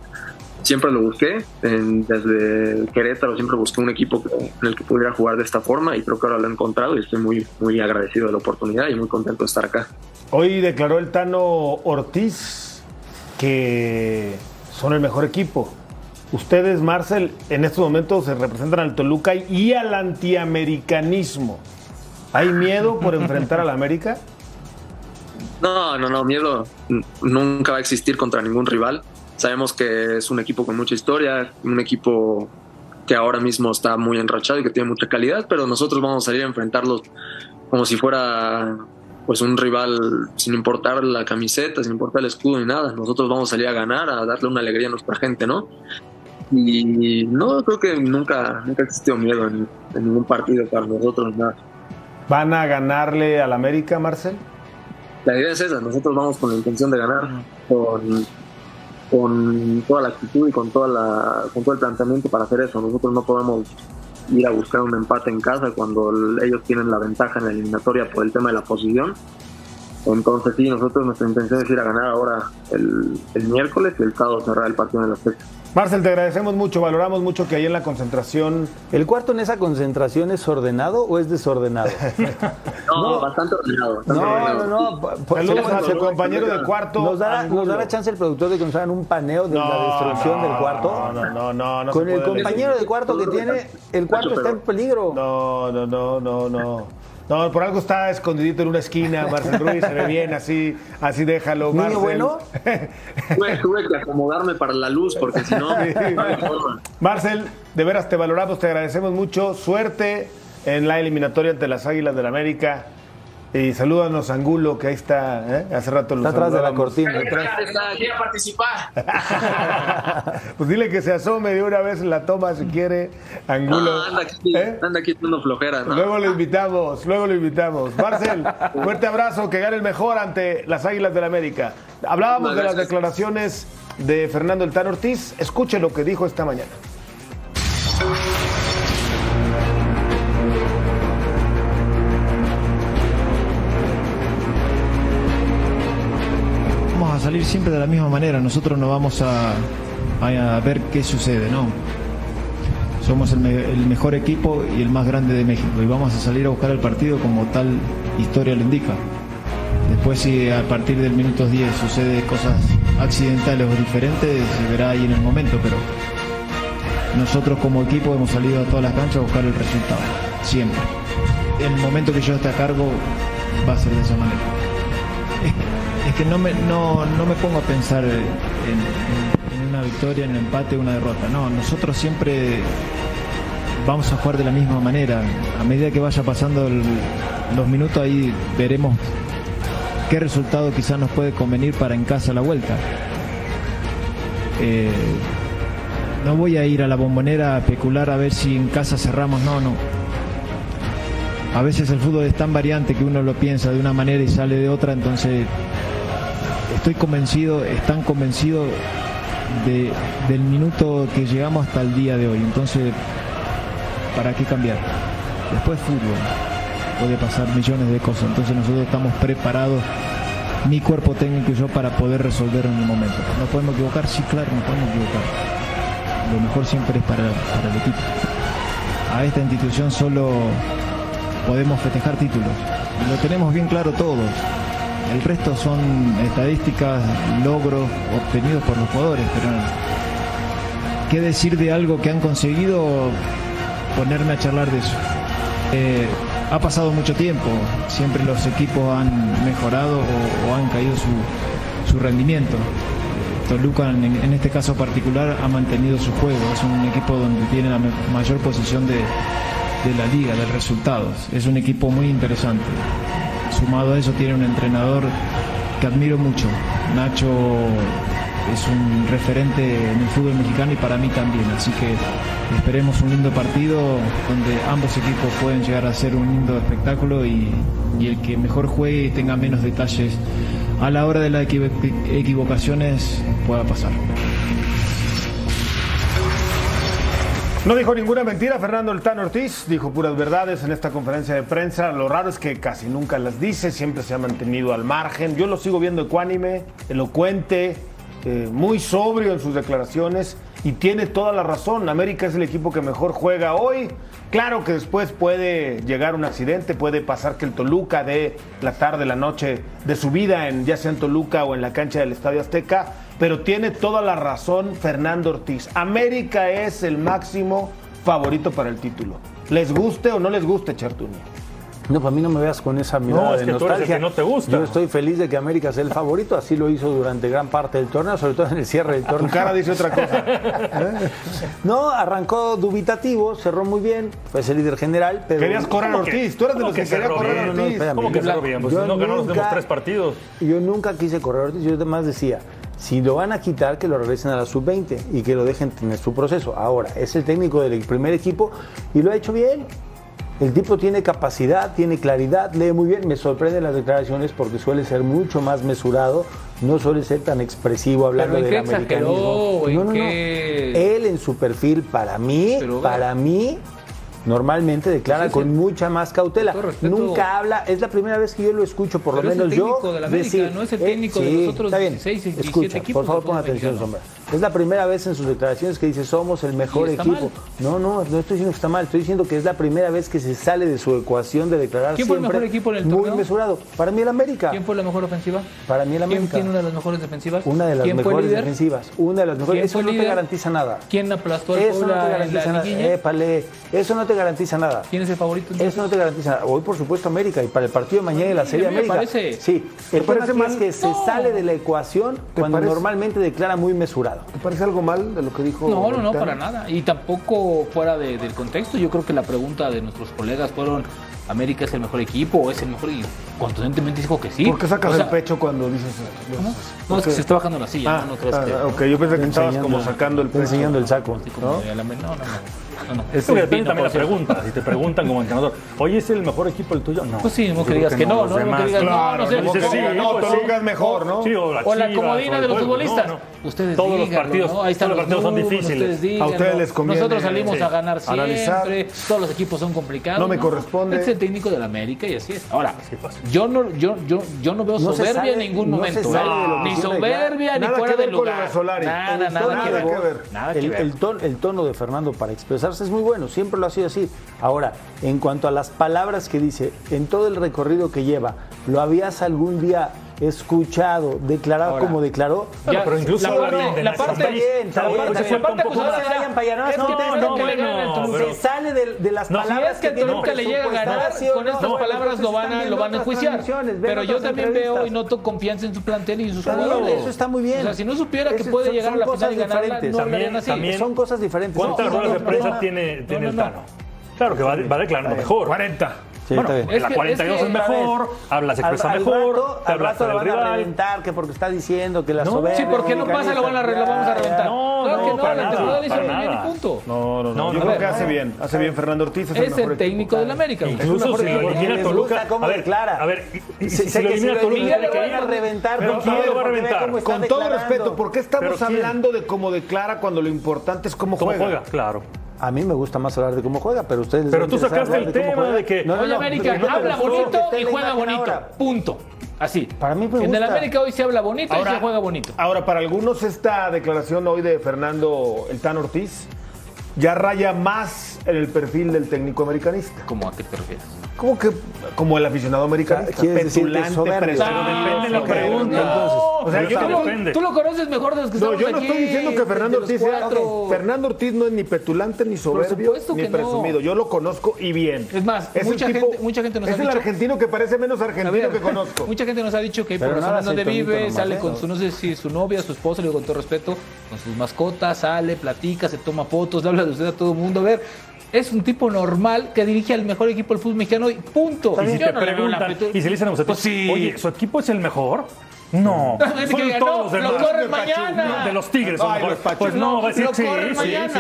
siempre lo busqué, en, desde Querétaro siempre busqué un equipo en el que pudiera jugar de esta forma y creo que ahora lo he encontrado y estoy muy, muy agradecido de la oportunidad y muy contento de estar acá. Hoy declaró el Tano Ortiz que son el mejor equipo. Ustedes, Marcel, en estos momentos se representan al Toluca y al antiamericanismo. ¿Hay miedo por enfrentar al América? No, no, no, miedo nunca va a existir contra ningún rival. Sabemos que es un equipo con mucha historia, un equipo que ahora mismo está muy enrachado y que tiene mucha calidad, pero nosotros vamos a salir a enfrentarlos como si fuera pues un rival sin importar la camiseta, sin importar el escudo ni nada. Nosotros vamos a salir a ganar, a darle una alegría a nuestra gente, ¿no? Y no, creo que nunca, nunca existió miedo en, en ningún partido para nosotros, nada. ¿Van a ganarle al América, Marcel? La idea es esa, nosotros vamos con la intención de ganar, con, con toda la actitud y con, toda la, con todo el planteamiento para hacer eso. Nosotros no podemos ir a buscar un empate en casa cuando ellos tienen la ventaja en la eliminatoria por el tema de la posición. Entonces sí, nosotros nuestra intención es ir a ganar ahora el, el miércoles y el sábado cerrar el partido en la fecha. Marcel, te agradecemos mucho, valoramos mucho que ahí en la concentración. ¿El cuarto en esa concentración es ordenado o es desordenado? no, no, bastante ordenado. Bastante no, ordenado. no, no, no. Saludos a su compañero de cuarto. ¿Nos dará, ¿Nos dará chance el productor de que nos hagan un paneo de no, la destrucción no, del cuarto? No, no, no, no. no Con el compañero de cuarto que tiene, el cuarto está en peligro. No, no, no, no, no. No, por algo está escondidito en una esquina, Marcel Ruiz, se ve bien, así, así déjalo, ¿Niño Marcel. bueno? tuve, tuve, que acomodarme para la luz, porque si no, sí. no hay forma. Marcel, de veras te valoramos, te agradecemos mucho. Suerte en la eliminatoria ante las Águilas del la América. Y salúdanos a Angulo, que ahí está, ¿eh? hace rato lo Está atrás de la cortina. Quiere participar. pues dile que se asome de una vez en la toma si quiere, Angulo. No, anda aquí, ¿Eh? anda aquí dando flojera. ¿no? Luego lo invitamos, luego lo invitamos. Marcel, fuerte abrazo, que gane el mejor ante las Águilas del la América. Hablábamos No, de las declaraciones de Fernando El Tan Ortiz. Escuche lo que dijo esta mañana. Salir siempre de la misma manera. Nosotros no vamos a, a ver qué sucede, ¿no? Somos el, el mejor equipo y el más grande de México y vamos a salir a buscar el partido como tal historia lo indica. Después si a partir del minuto 10 sucede cosas accidentales o diferentes se verá ahí en el momento, pero nosotros como equipo hemos salido a todas las canchas a buscar el resultado, siempre. El momento que yo esté a cargo va a ser de esa manera. Es, que no me, no, no me pongo a pensar en, una victoria, en un empate, una derrota. No, nosotros siempre vamos a jugar de la misma manera. A medida que vaya pasando los minutos ahí veremos qué resultado quizás nos puede convenir para en casa la vuelta. Eh, no voy a ir a la bombonera a especular a ver si en casa cerramos, no, no. A veces el fútbol es tan variante que uno lo piensa de una manera y sale de otra, entonces estoy convencido, están convencidos de, del minuto que llegamos hasta el día de hoy. Entonces, ¿para qué cambiar? Después fútbol, puede pasar millones de cosas, entonces nosotros estamos preparados, mi cuerpo técnico y yo, para poder resolver en el momento. ¿No podemos equivocar? Sí, claro, no podemos equivocar. Lo mejor siempre es para, para el equipo. A esta institución solo podemos festejar títulos. Y lo tenemos bien claro todos. El resto son estadísticas, logros obtenidos por los jugadores, pero ¿qué decir de algo que han conseguido? Ponerme a charlar de eso. Eh, ha pasado mucho tiempo, siempre los equipos han mejorado o, han caído su, su rendimiento. Toluca en, en este caso particular ha mantenido su juego, es un equipo donde tiene la mayor posición de, de la liga, de resultados. Es un equipo muy interesante. Sumado a eso tiene un entrenador que admiro mucho. Nacho es un referente en el fútbol mexicano y para mí también. Así que esperemos un lindo partido donde ambos equipos pueden llegar a ser un lindo espectáculo y, y el que mejor juegue y tenga menos detalles a la hora de las equivo- equivocaciones pueda pasar. No dijo ninguna mentira Fernando El Tan Ortiz, dijo puras verdades en esta conferencia de prensa. Lo raro es que casi nunca las dice, siempre se ha mantenido al margen. Yo lo sigo viendo ecuánime, elocuente, eh, muy sobrio en sus declaraciones y tiene toda la razón. América es el equipo que mejor juega hoy. Claro que después puede llegar un accidente, puede pasar que el Toluca dé la tarde, la noche de su vida, en, ya sea en Toluca o en la cancha del Estadio Azteca, pero tiene toda la razón Fernando Ortiz. América es el máximo favorito para el título. Les guste o no les guste, Chartuni. No, para mí no me veas con esa mirada es de que tú eres el nostalgia. que no te gusta. Yo estoy feliz de que América sea el favorito, así lo hizo durante gran parte del torneo, sobre todo en el cierre del torneo. Tu cara dice otra cosa. no, arrancó dubitativo, cerró muy bien, fue ese líder general, pero... Querías correr a ¿Cómo que- Ortiz, tú eres de los que, que quería cerró correr bien? a No, no, Ortiz. espérame. ¿Cómo que cerró bien? Pues yo no ganó los tres partidos. Yo nunca quise correr a Ortiz, yo además decía, si lo van a quitar, que lo regresen a la sub-20 y que lo dejen tener su proceso. Ahora, es el técnico del primer equipo y lo ha hecho bien. El tipo tiene capacidad, tiene claridad, lee muy bien. Me sorprenden las declaraciones porque suele ser mucho más mesurado, no suele ser tan expresivo hablando Pero ¿en del exageró? americanismo. ¿En No, no, no. qué? Él en su perfil, para mí, Pero, para mí, normalmente declara es con el- mucha más cautela. Respeto- Nunca habla, es la primera vez que yo lo escucho, por lo es el menos yo. técnico de la América, no es el técnico de los otros está bien. 16, 17 Escucha, equipos por favor, pon atención. Sombra. Es la primera vez en sus declaraciones que dice somos el mejor ¿Y está equipo. mal? No, no, no estoy diciendo que está mal, estoy diciendo que es la primera vez que se sale de su ecuación de declarar ¿Quién fue el mejor equipo en el muy torneo? mesurado. Para mí el América. ¿Quién fue la mejor ofensiva? Para mí el ¿Quién América. tiene una de las mejores defensivas? Una de las ¿Quién mejores defensivas. Una de las mejores. ¿Quién Eso no te garantiza nada. ¿Quién aplastó al Eso no te Puebla garantiza la nada. Épale, eso no te garantiza nada. ¿Quién es el favorito? entonces? Eso no te garantiza nada. Hoy, por supuesto, América. Y para el partido de mañana de la Serie a mí me América. parece. Sí. El aquí es que se sale de la ecuación cuando normalmente declara muy mesurado. ¿Te parece algo mal de lo que dijo? No, no, no, para nada. Y tampoco fuera de- del contexto. Yo creo que la pregunta de nuestros colegas fueron: ¿América es el mejor equipo o es el mejor? Y contundentemente dijo que sí. ¿Por qué sacas O sea, el pecho cuando dices eso? ¿cómo? No, es que se está bajando la silla. Ah, no, no crees ah, que. ok, yo pensé que estabas como sacando el pecho. enseñando el saco. como de alambre. No, no, no. no, no. Es que depende también la pregunta. Si te preguntan como entrenador, oye, ¿es el mejor equipo el tuyo? No. Pues sí, no que digas que no, no, no demás. que digas no, Claro, no sé. no, Dices, no, sí, no, pues Toluca sí. es mejor, ¿no? Sí, o la, O la Chivas, comodina o de los futbolistas. No, no. Ustedes Todos los partidos, ¿no? Ahí están todos los partidos son difíciles. A ustedes les conviene, Nosotros salimos sí, a ganar analizar. siempre. Todos los equipos son complicados. No me corresponde. Este es el técnico de la América y así es. Ahora. Yo no, yo, yo, yo no veo No soberbia sale- en ningún no momento. sale ¿eh? Ni soberbia ni Nada fuera que ver del con lo lugar. de Solari. Nada, nada, que nada ver. que ver. Nada que El, ver. el ton- el tono de Fernando para expresarse es muy bueno, siempre lo ha sido así. Ahora, en cuanto a las palabras que dice, en todo el recorrido que lleva, ¿lo habías algún día escuchado, declarado como declaró. Ya, pero incluso la, parte, la parte se sale de, las no, palabras si es que, que nunca le llega a ganar, con estas pues, palabras lo van a lo van a enjuiciar. Pero yo también veo y noto confianza en su plantel y en sus jugadores. Eso está muy bien. O sea, si no supiera que puede llegar a la final y ganarla, no también, son cosas diferentes. ¿Cuántas ruedas de prensa tiene tiene el Tano? Claro que va, va declarando mejor. 40. Sí, bueno, está bien. la 42 es, que, es mejor, ver, hablas expresa al, al mejor, rato, al rato lo van rival. a reventar que porque está diciendo que la no, soberbia... Sí, porque no pasa, lo, van a, lo vamos a reventar. No, claro no, que no, para la nada, para bien y punto. No, no, no. Yo creo ver, que hace bien, hace bien Fernando Ortiz. Es, es el técnico del América. Incluso si lo elimina Toluca... A ver, Clara. A ver, si lo elimina Toluca... a reventar. Quién lo va a reventar? Con todo respeto, ¿por qué estamos hablando de cómo declara cuando lo importante es? Cómo juega, claro. A mí me gusta más hablar de cómo juega, pero ustedes. Pero tú sacaste el tema de que. No, no, América habla bonito y juega bonito. Punto. Así. Para mí En el América hoy se habla bonito y se juega bonito. Ahora, para algunos, esta declaración hoy de Fernando El Tan Ortiz ya raya más en el perfil del técnico americanista. ¿Cómo a qué te refieres? Como que como el aficionado americano. Petulante, soberbio. No, depende de la pregunta. O sea, tú, lo, conoces mejor de los que no, estamos aquí. No, yo no estoy diciendo que Fernando Ortiz sea... Okay. Fernando Ortiz no es ni petulante, ni soberbio, ni no. presumido. Yo lo conozco y bien. Es más, mucha, gente, mucha gente nos ha dicho... Es el argentino que parece menos argentino que conozco. Mucha gente nos ha dicho que por donde vive, sale con su, no sé si su novia, su esposa, le digo con todo respeto, con sus mascotas, sale, platica, se toma fotos, le habla de usted a todo el mundo. A ver, es un tipo normal que dirige al mejor equipo del fútbol mexicano y punto. Y si, te preguntan, y si le dicen a usted, pues oye, ¿su equipo es el mejor? No, fueron no, todos de, de los Tigres. Ay, los pues no, va a decir, sí,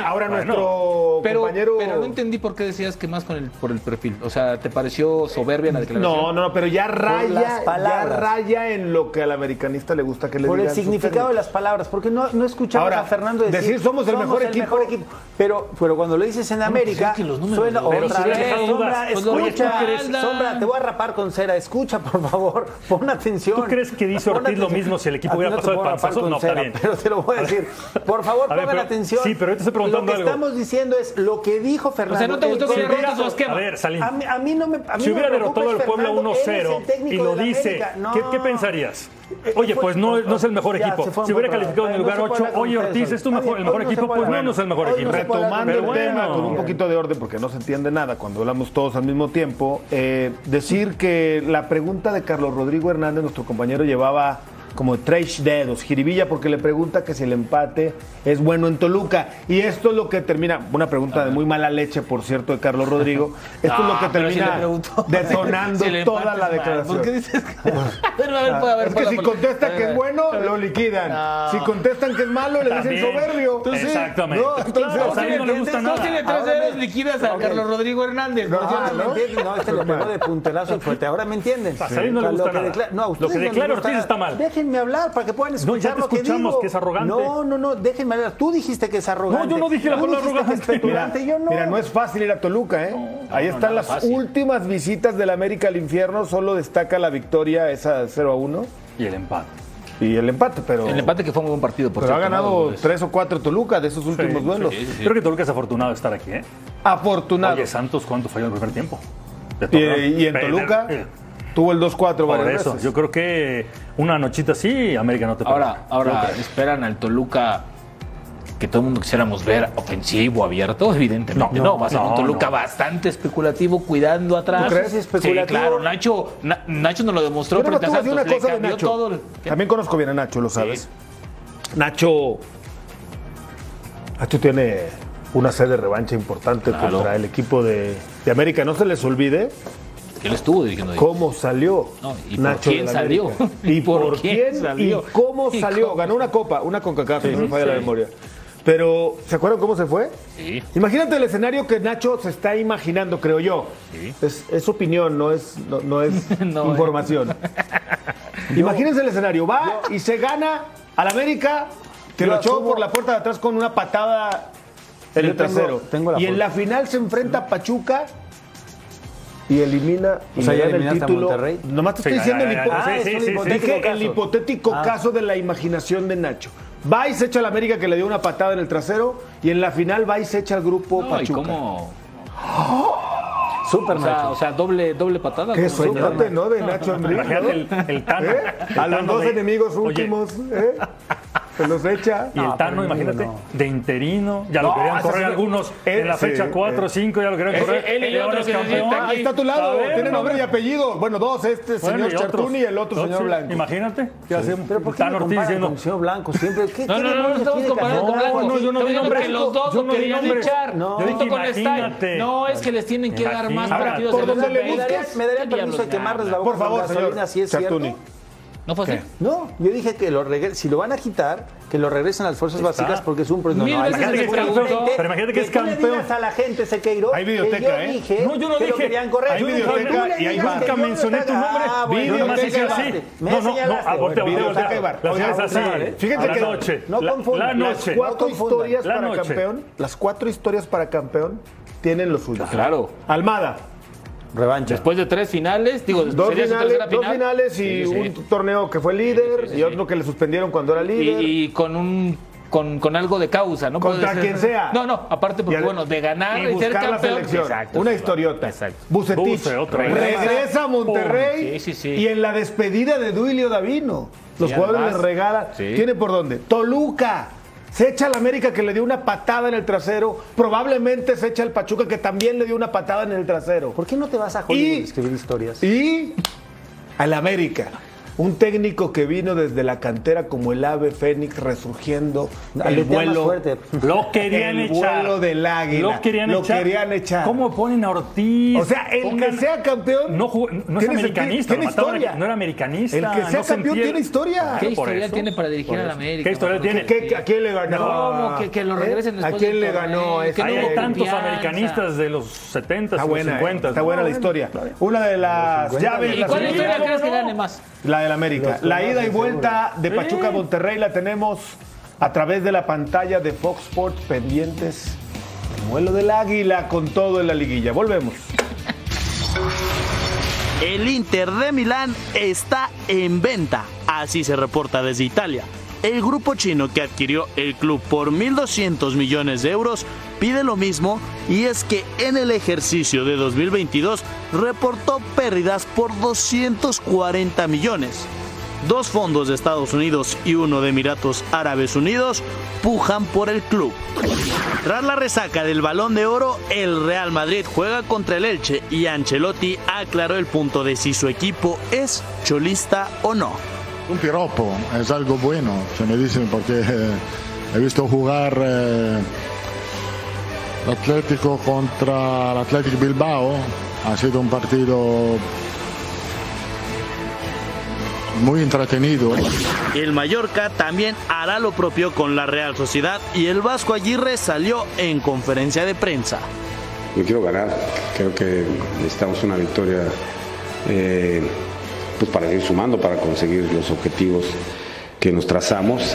Ahora nuestro compañero... Pero no entendí por qué decías que más con el, por el perfil. O sea, ¿te pareció soberbia la declaración? No, no, pero ya raya, ya raya en lo que al americanista le gusta que le digan. Por el significado de las palabras, porque no, no escuchamos a Fernando decir, decir somos el, mejor, equipo. Pero, pero cuando lo dices en América, no, pues es que suena otra si vez. Sombra, pues escucha, Sombra, te voy a rapar con cera. Escucha, por favor, pon atención. ¿Tú crees que dice repetir lo mismo si el equipo hubiera no pasado el panzazo. No, cera, está bien. Pero te lo voy a decir. Por favor, ver, pero, atención. Sí, pero yo te estoy preguntando algo. Lo que algo. estamos diciendo es lo que dijo Fernando. O sea, no te gustó que le rotas su esquema. A ver, Salim. A mí, a mí no me a mí Si hubiera derrotado al Puebla 1-0 y lo dice, ¿qué pensarías? Oye, pues no, no es el mejor equipo. Si hubiera calificado en el lugar no 8, oye Ortiz, ¿es tu mejor, el mejor equipo? Pues no, no es el mejor equipo. Retomando el tema con un poquito de orden, porque no se entiende nada cuando hablamos todos al mismo tiempo, eh, decir que la pregunta de Carlos Rodrigo Hernández, nuestro compañero, llevaba como tres dedos, jiribilla, porque le pregunta que si el empate es bueno en Toluca. Y esto es lo que termina, una pregunta de ah. muy mala leche, por cierto, de Carlos Rodrigo. Esto es lo ah, que termina si detonando toda la declaración. ¿Por qué dices que... a ver, puede ah, haber es que si contesta que es bueno, lo liquidan. Si contestan que es malo, le dicen soberbio. Exactamente. No, entonces, claro, no, le gusta nada. tiene tres dedos, liquidas a okay. Carlos Rodrigo Hernández. No, ¿no? no, este lo pegó de puntelazo fuerte. Ahora me entienden. A no le gusta nada. Lo que declara Ortiz está mal déjenme hablar para que puedan escuchar no, ya te lo que digo. que es arrogante. No, no, no, déjenme hablar. Tú dijiste que es arrogante. No, yo no dije la palabra arrogante. Mira, no. es fácil ir a Toluca, ¿eh? Ahí están las últimas visitas del América al infierno. Solo destaca la victoria esa 0 a 1. Y el empate. Y el empate, pero. El empate que fue un buen partido, por Pero cierto, ha ganado ¿no? tres o cuatro Toluca de esos últimos duelos. Creo que Toluca es afortunado de estar aquí, ¿eh? Afortunado. Oye, Santos, ¿cuánto falló en el primer tiempo? ¿Y, en Toluca? Tuvo el 2-4 Por eso, yo creo que una nochita así, América no te Ahora, ahora esperan al Toluca que todo el mundo quisiéramos ver ofensivo, abierto, evidentemente. No, no, va a ser un Toluca bastante especulativo, cuidando atrás. ¿Tú crees claro, Nacho, Nacho nos lo demostró Pero frente. Todo. También conozco bien a Nacho, lo sabes. Nacho. Nacho tiene una sed de revancha importante contra el equipo de, de América. No se les olvide él estuvo dirigiendo ahí. ¿Cómo salió? No, por quién salió? ¿Y por quién? Salió? ¿Y cómo salió? Ganó una copa, una con Cacá, sí, no me falla la memoria. Pero, ¿se acuerdan cómo se fue? Sí. Imagínate el escenario que Nacho se está imaginando, creo yo. Es, opinión, no es, eh. información. Imagínense el escenario. Va y se gana al América, que lo echó por la puerta de atrás con una patada en el trasero. Y en la final se enfrenta a Pachuca y elimina y O sea, le ¿ya el a título. Monterrey? Nomás te Sí, estoy ya, diciendo ya, el, hipo-. Ah, Sí, es sí, un sí, hipo- sí. dije hipotético el caso. hipotético Ah. caso de la imaginación de Nacho. Va y se echa a la América que le dio una patada en el trasero y en la final va y se echa al grupo No, y Pachuca. cómo- Súper o sea, Nacho. o sea, doble, doble patada. Qué sueñote, ¿no? De Nacho Ambriz, ¿no? el, el Tano. ¿Eh? el A los dos de- enemigos Oye, últimos, ¿eh? Se los echa. Y el No, Tano, imagínate, no. de interino, ya lo No, querían correr algunos él en la sí, fecha 4 o eh. 5, ya lo querían correr. él y y otro es que campeón. sienta Ahí está a tu lado, A ver, tiene no, nombre y apellido. Bueno, dos, este Bueno, señor. Chartuni y el otro señor Blanco. Imagínate, ¿qué hacemos? Pero ¿por qué Tano Ortiz diciendo, con señor Blanco siempre? ¿Qué, No, no, no, no estamos comparando con? Blanco. no, yo no diciendo nombres. que los dos Yo lo querían echar. No. No, es que les tienen que dar más partidos. Por donde le busques. me daría ¿Qué permiso de quemarles la boca Por favor, señor si es Chartuni. ¿No fue así? No, yo dije que lo si lo van a quitar, que lo regresen a las fuerzas Está. básicas porque es un problema. Mil no, se que enfrente, pero imagínate que es campeón. a la gente, Sequeiro, Hay que videoteca, yo ¿eh? No, yo no que lo dije. querían correr. Hay videoteca y hay digas bar. que Nunca mencioné tu ah, nombre. bueno, Yo nomás me hice así. No, no, no, ah. La. Fíjate la que- noche. no la- confundan. La Las noche. cuatro No confundan. historias para campeón, las cuatro historias para campeón tienen lo suyo. Claro. Almada, Revancha. Después de tres finales, digo, dos finales, tercera dos final. finales y Sí, sí. un torneo que fue líder Sí, y otro que le suspendieron cuando era líder. Y, y con un con, con algo de causa, ¿no? Contra ser- quien sea. No, no, aparte porque al- bueno, de ganar y y, ser campeón. selección. Exacto. Una historiota. Exacto. Bucetich regresa a Monterrey Sí, sí, sí. y en la despedida de Duilio Davino, los jugadores le regalan. ¿Tiene por dónde? Toluca. Se echa al América que le dio una patada en el trasero. Probablemente se echa al Pachuca que también le dio una patada en el trasero. ¿Por qué no te vas a Hollywood Y- a escribir historias? Y al América. Un técnico que vino desde la cantera como el ave fénix resurgiendo el vuelo. fuerte. Lo querían el echar. vuelo del águila. Lo querían Lo echar. querían echar. ¿Cómo ponen a Ortiz? O sea, el Pongan- que sea campeón No, jugó- no es americanista. tiene historia. No era americanista. El que sea no se campeón tiene historia. ¿Qué historia eso. tiene para dirigir Por a la eso. América? ¿Qué historia tiene? ¿Qué- ¿A quién le ganó? ¿Cómo? Que- que lo regresen ¿Eh? después ¿A quién le ganó? que no hay tantos americanistas de los 70, Está los buena, 50. está buena la historia. Una de las llaves. ¿Y la cuál historia crees que gane más? La del América. La ida y vuelta de Pachuca a Monterrey la tenemos a través de la pantalla de Fox Sports pendientes. El vuelo del águila con todo en la liguilla. Volvemos. El Inter de Milán está en venta, así se reporta desde Italia. El grupo chino que adquirió el club por 1.200 millones de euros pide lo mismo y es que en el ejercicio de 2022 reportó pérdidas por 240 millones. Dos fondos de Estados Unidos y uno de Emiratos Árabes Unidos pujan por el club. Tras la resaca del balón de oro, el Real Madrid juega contra el Elche y Ancelotti aclaró el punto de si su equipo es cholista o no. Un piropo es algo bueno, se me dicen, porque eh, he visto jugar eh, Atlético contra el Athletic Bilbao. Ha sido un partido muy entretenido. El Mallorca también hará lo propio con la Real Sociedad y el Vasco Aguirre salió en conferencia de prensa. Yo quiero ganar, creo que necesitamos una victoria eh, pues para ir sumando, para conseguir los objetivos que nos trazamos.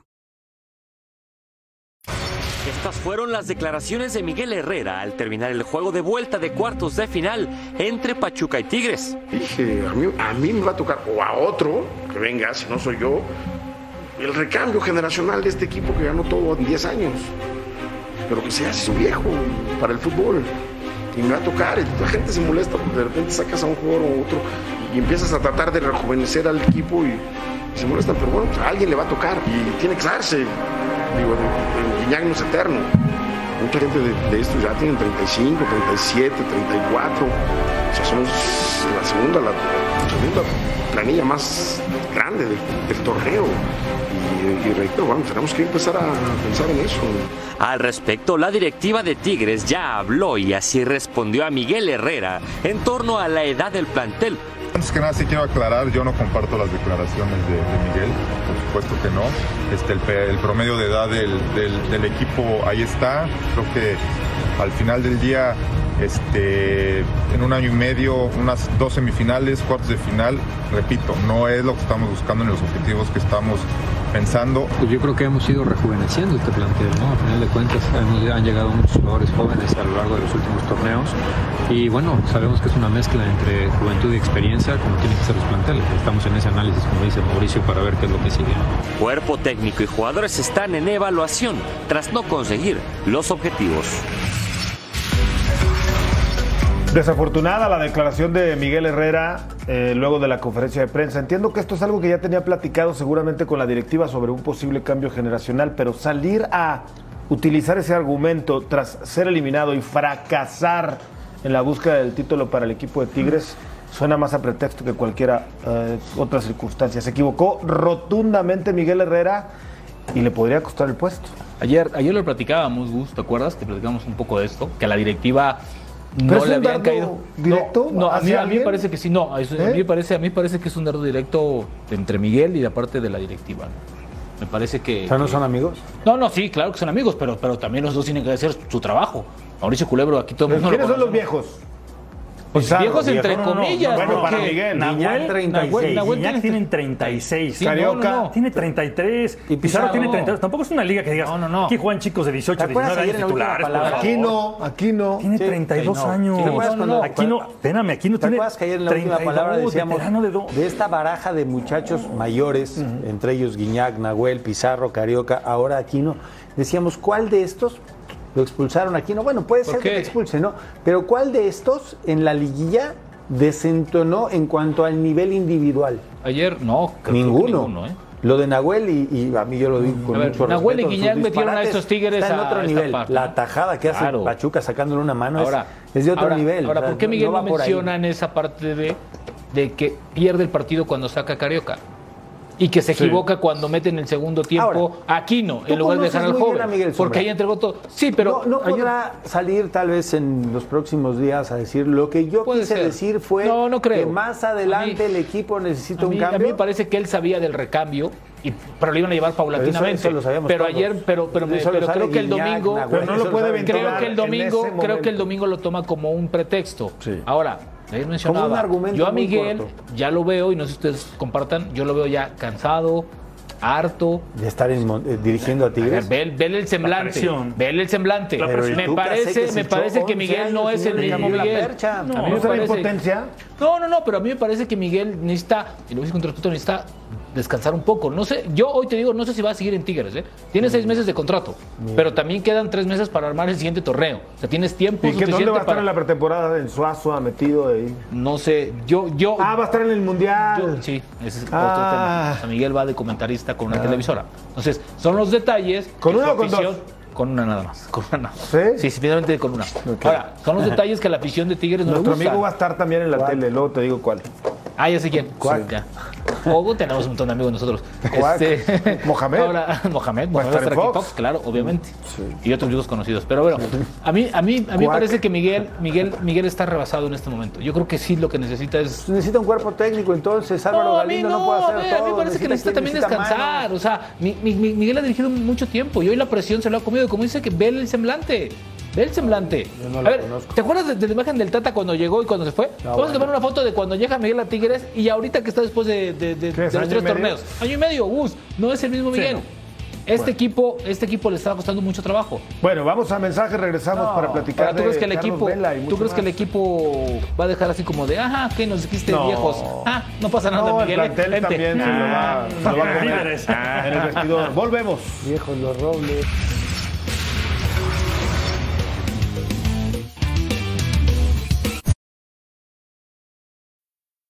Estas fueron las declaraciones de Miguel Herrera al terminar el juego de vuelta de cuartos de final entre Pachuca y Tigres. Dije, a mí, me va a tocar, o a otro, que venga, si no soy yo, el recambio generacional de este equipo que ganó todo en 10 años. Pero que se hace su viejo para el fútbol. Y me va a tocar, y la gente se molesta porque de repente sacas a un jugador o otro y empiezas a tratar de rejuvenecer al equipo y, se molestan. Pero bueno, a alguien le va a tocar y tiene que darse. Digo, el Guiñac no es eterno. Mucha gente de, de estos ya tienen 35, 37, 34. O sea, somos la segunda, la, segunda planilla más grande del, del torneo. Y, y reitero, bueno, tenemos que empezar a pensar en eso. Al respecto, la directiva de Tigres ya habló y así respondió a Miguel Herrera en torno a la edad del plantel, Antes que nada sí quiero aclarar, yo no comparto las declaraciones de, de Miguel, por supuesto que no. Este, el, promedio de edad del, del- del equipo ahí está. Creo que al final del día, este, en un año y medio, unas dos semifinales, cuartos de final, repito, no es lo que estamos buscando ni los objetivos que estamos pensando. Pues yo creo que hemos ido rejuveneciendo este plantel, ¿no? A final de cuentas hemos- han llegado muchos jugadores jóvenes a lo largo de los últimos torneos y bueno, sabemos que es una mezcla entre juventud y experiencia como tienen que ser los planteles. Estamos en ese análisis, como dice Mauricio, para ver qué es lo que sigue. Cuerpo técnico y jugadores están en evaluación tras no conseguir los objetivos. Desafortunada la declaración de Miguel Herrera eh, luego de la conferencia de prensa. Entiendo que esto es algo que ya tenía platicado seguramente con la directiva sobre un posible cambio generacional, pero salir a utilizar ese argumento tras ser eliminado y fracasar en la búsqueda del título para el equipo de Tigres suena más a pretexto que cualquiera eh, otra circunstancia. Se equivocó rotundamente Miguel Herrera y le podría costar el puesto. Ayer, ayer lo platicábamos, Gus, ¿te acuerdas? Que platicamos un poco de esto, que la directiva ¿Pero no es le un habían dardo caído. directo No, no, a, mí, a mí me parece que sí, no. eso- A, ¿Eh? mí me parece, a mí parece que es un dardo directo entre Miguel y la parte de la directiva. Me parece que. O sea, ¿no que- son amigos? No, no, sí, claro que son amigos, pero, pero también los dos tienen que hacer su trabajo. Mauricio Culebro, aquí todo el mundo. ¿Quiénes lo son los viejos? Pues Pizarro, viejos entre viejo. No, no, no, comillas. bueno, para Miguel. Nahuel, Nahuel, 36. Nahuel Guiñac tiene- tienen 36. Sí, no, no, no. Tiene 33. Y Pizarro Pizarro. tiene 32. Tampoco es una liga que digas. No, no, no. Aquí juegan chicos de 18, ¿Te acuerdas 19 ayer años titulares. Aquí no, aquí no. Tiene Sí, 32 sí, no. años. ¿Te Aquí no, espérame, aquí no ¿Te tiene. acuerdas que ayer en la última 32, palabra decíamos de do- de esta baraja de muchachos mayores, entre ellos Guiñac, Nahuel, Pizarro, Carioca, ahora Aquino? Decíamos, ¿cuál de estos lo expulsaron Aquino? Bueno, puede ¿Por ser que lo expulse, ¿no? Pero ¿cuál de estos en la liguilla desentonó en cuanto al nivel individual? Ayer, no, creo que Ninguno. ninguno, ¿eh? Lo de Nahuel y, y a mí yo lo digo con A ver, mucho Nahuel y respeto, metieron a estos Tigres está en otro nivel. parte, La ¿no? tajada que hace. Pachuca sacándole una mano es- Ahora, es, de otro ahora- nivel. Ahora, ¿por qué Miguel no, ahí. menciona en esa parte de, de que pierde el partido cuando saca a Carioca? Y que se Sí. equivoca cuando mete en el segundo tiempo a Aquino, en lugar de dejar al joven. Miguel porque ahí entregó todo. Sí, pero. no, no ayer- podrá salir tal vez en los próximos días a decir lo que yo Puede quise ser. decir fue No, no creo. que más adelante el equipo necesita mí, un a mí cambio. me parece que él sabía del recambio, y, pero lo iban a llevar paulatinamente. eso lo sabíamos pero todos. ayer, pero, pero, me- Eso lo pero creo que el domingo, Pero no lo eso lo puede creo que el domingo, creo que el domingo lo toma como un pretexto. Ahora, mencionaba, Como un argumento yo a muy Miguel corto. ya lo veo y no sé si ustedes compartan, yo lo veo ya cansado, harto. De estar en eh, dirigiendo a ver, Tigres. ve, vele el semblante, presión. vele el semblante. La presión. Me parece, me parece que 11 Miguel no es el mismo Miguel. No, ¿No a mí me será parece- impotencia? no, no, no, pero a mí me parece que Miguel necesita, y lo voy a decir con respeto, necesita descansar un poco. No sé, yo hoy te digo, no sé si va a seguir en Tigres, ¿eh? Tiene seis meses de contrato, pero también quedan tres meses para armar el siguiente torneo. O sea, tienes tiempo ¿Y qué, dónde suficiente va a estar para... en la pretemporada? En Suazo, metido ahí. No sé, yo, yo... Ah, va a estar en el Mundial. Yo- sí, ese es Ah. otro tema. O sea, Miguel va de comentarista con una Ah. televisora. Entonces, son los detalles. ¿Con una o con afición- dos? Con una nada más. Con una nada más. ¿Sí? Sí, finalmente con una. Ahora, son los detalles que a la afición de Tigres no le Nuestro gusta. amigo va a estar también en la tele, luego te digo cuál. Ah, ya sé quién. ¿Cuál? Sí, ya. O tenemos un montón de amigos nosotros. ¿Cuál? Este, Mohamed. Ahora, Mohamed. A Mohamed aquí Fox. Fox, claro, obviamente. Y otros amigos conocidos. Pero bueno, a mí, a mí, a mí parece que Miguel, Miguel, Miguel está rebasado en este momento. Yo creo que sí lo que necesita es Necesita un cuerpo técnico, entonces Álvaro no, a mí Galindo no, no, puede hacer a, a mí todo. me parece que necesita Necesita también necesita descansar. manos. O sea, mi- mi- mi- Miguel ha dirigido mucho tiempo y hoy la presión se lo ha comido. Y como dice que ve el semblante. Ve el semblante. no a lo ver, conozco. ¿te acuerdas de, de la imagen del Tata cuando llegó y cuando se fue? Vamos a tomar una foto de cuando llega Miguel a Tigres y ahorita que está después de, de- de- ¿Qué es, de los tres torneos. Año y medio, Gus. No es el mismo Miguel. Este equipo, este equipo le está costando mucho trabajo. Bueno, vamos a mensaje, regresamos No. para platicar. Ahora, ¿tú crees de que el equipo, Vela y tú crees que el equipo va a dejar así como de, ajá, que nos dijiste No. viejos? Ah, no pasa nada, No, el Miguel. plantel vente". también se lo va, se lo va a comer. Ah, en el vestidor. Volvemos. Viejos los robles.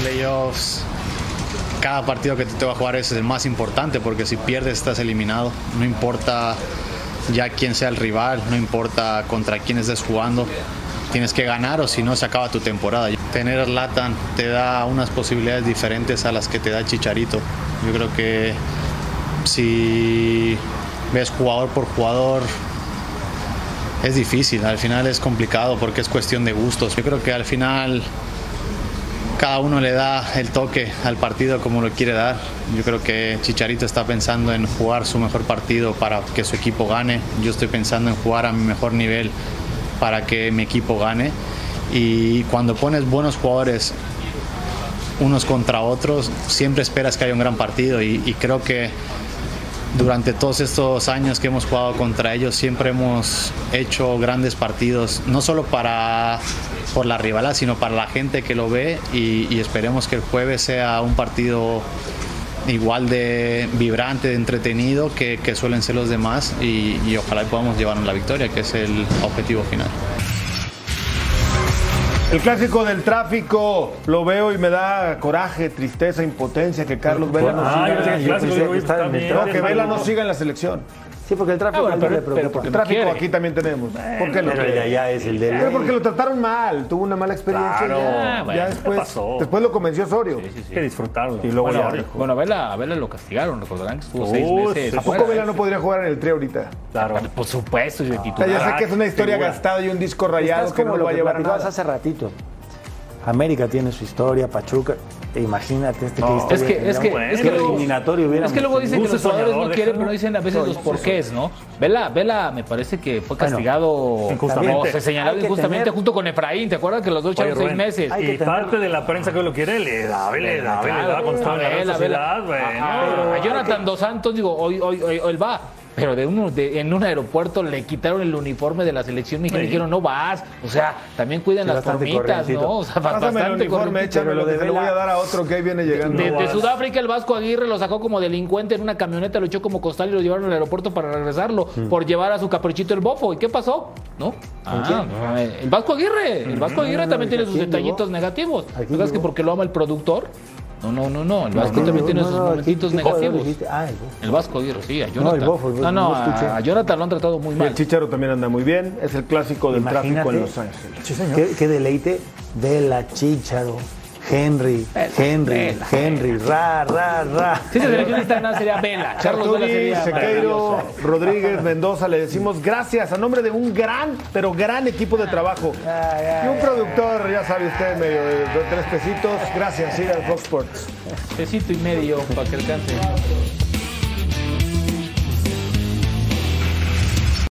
Playoffs, cada partido que te toca jugar es el más importante porque si pierdes estás eliminado. No importa ya quién sea el rival, no importa contra quién estés jugando. Tienes que ganar o si no se acaba tu temporada. Tener Latan te da unas posibilidades diferentes a las que te da Chicharito. Yo creo que si ves jugador por jugador, es difícil, al final es complicado porque es cuestión de gustos. Yo creo que al final cada uno le da el toque al partido como lo quiere dar. Yo creo que Chicharito está pensando en jugar su mejor partido para que su equipo gane. Yo estoy pensando en jugar a mi mejor nivel para que mi equipo gane. Y cuando pones buenos jugadores unos contra otros, siempre esperas que haya un gran partido y, creo que durante todos estos años que hemos jugado contra ellos siempre hemos hecho grandes partidos, no solo para por la rivalidad, sino para la gente que lo ve y, esperemos que el jueves sea un partido igual de vibrante, de entretenido que, que suelen ser los demás y, y ojalá podamos llevarnos la victoria, que es el objetivo final. El clásico del tráfico lo veo y me da coraje, tristeza, impotencia que Carlos Vela no Ah, siga. yo el clásico, yo bien. que Vela no siga en la selección. Sí, porque el tráfico Ah, bueno, pero- le preocupa. pero porque tráfico aquí también tenemos. ¿Por qué no? Pero ya, ya es el de Pero porque lo trataron mal, tuvo una mala experiencia. Claro. ya, Ah, bueno, ya ¿qué después, pasó? después lo convenció Osorio. Hay que disfrutarlo. Y luego Bueno. Bueno, a Vela, a Vela lo castigaron, recordarán que estuvo Uh, seis meses. ¿A poco. Vela no podría jugar en el tri ahorita? Claro. Por supuesto, y de O sea, titular. ya sé que es una historia gastada y un disco rayado que como no lo va a llevar nada. hace ratito. América tiene su historia, Pachuca. Imagínate este No, que es que, es que, es que luego, eliminatorio hubiera es que luego dicen que los jugadores no quieren, pero no dicen a veces No, los porqués, ¿no? Vela, Vela me parece que fue Bueno, castigado, injustamente. o se que injustamente tener- junto con Efraín, ¿te acuerdas que los dos echaron seis meses? Hay que Y tener- parte de la prensa que lo quiere le da, le da, le da, con toda la Vela, sociedad, bueno. A- a Jonathan Dos Santos, digo, hoy, hoy, hoy, hoy él va. Pero de uno, de- en un aeropuerto le quitaron el uniforme de la selección mexicana y Sí. dijeron, no vas. O sea, también cuidan Sí, las formitas. ¿no? O sea, Pásame el bastante uniforme, corrientito. échamelo, lo de que se lo voy a dar a otro que ahí viene llegando. De, No de vas. Sudáfrica el Vasco Aguirre lo sacó como delincuente en una camioneta, lo echó como costal y lo llevaron al aeropuerto para regresarlo por llevar a su caprichito el bofo. ¿Y qué pasó? ¿No? Ah, el Vasco Aguirre. El Vasco Aguirre también no, tiene sus detallitos llegó. negativos. ¿No crees que porque lo ama el productor? No, no, no, no. El Vasco No, también no, tiene no, sus no, momentitos ¿qué- qué jugador negativos. Ah, el. El Vasco Aguirre, sí, a Jonathan. el Bofo, el no, no, Bofo, no a Jonathan lo han tratado muy Y mal. el Chicharo también anda muy bien. Es el clásico del tráfico en Los Ángeles. Qué, qué deleite. Vela, Chicharo, Henry, Henry. Henry, ra, ra, ra. Si está nada sería Vela. Carlos Vela sería Sequeiro. Rodríguez, Mendoza, le decimos gracias a nombre de un gran, pero gran equipo de trabajo. Y un productor, ya sabe usted, medio de, de tres pesitos. Gracias, siga el Fox Sports. Pesito y medio para que alcance.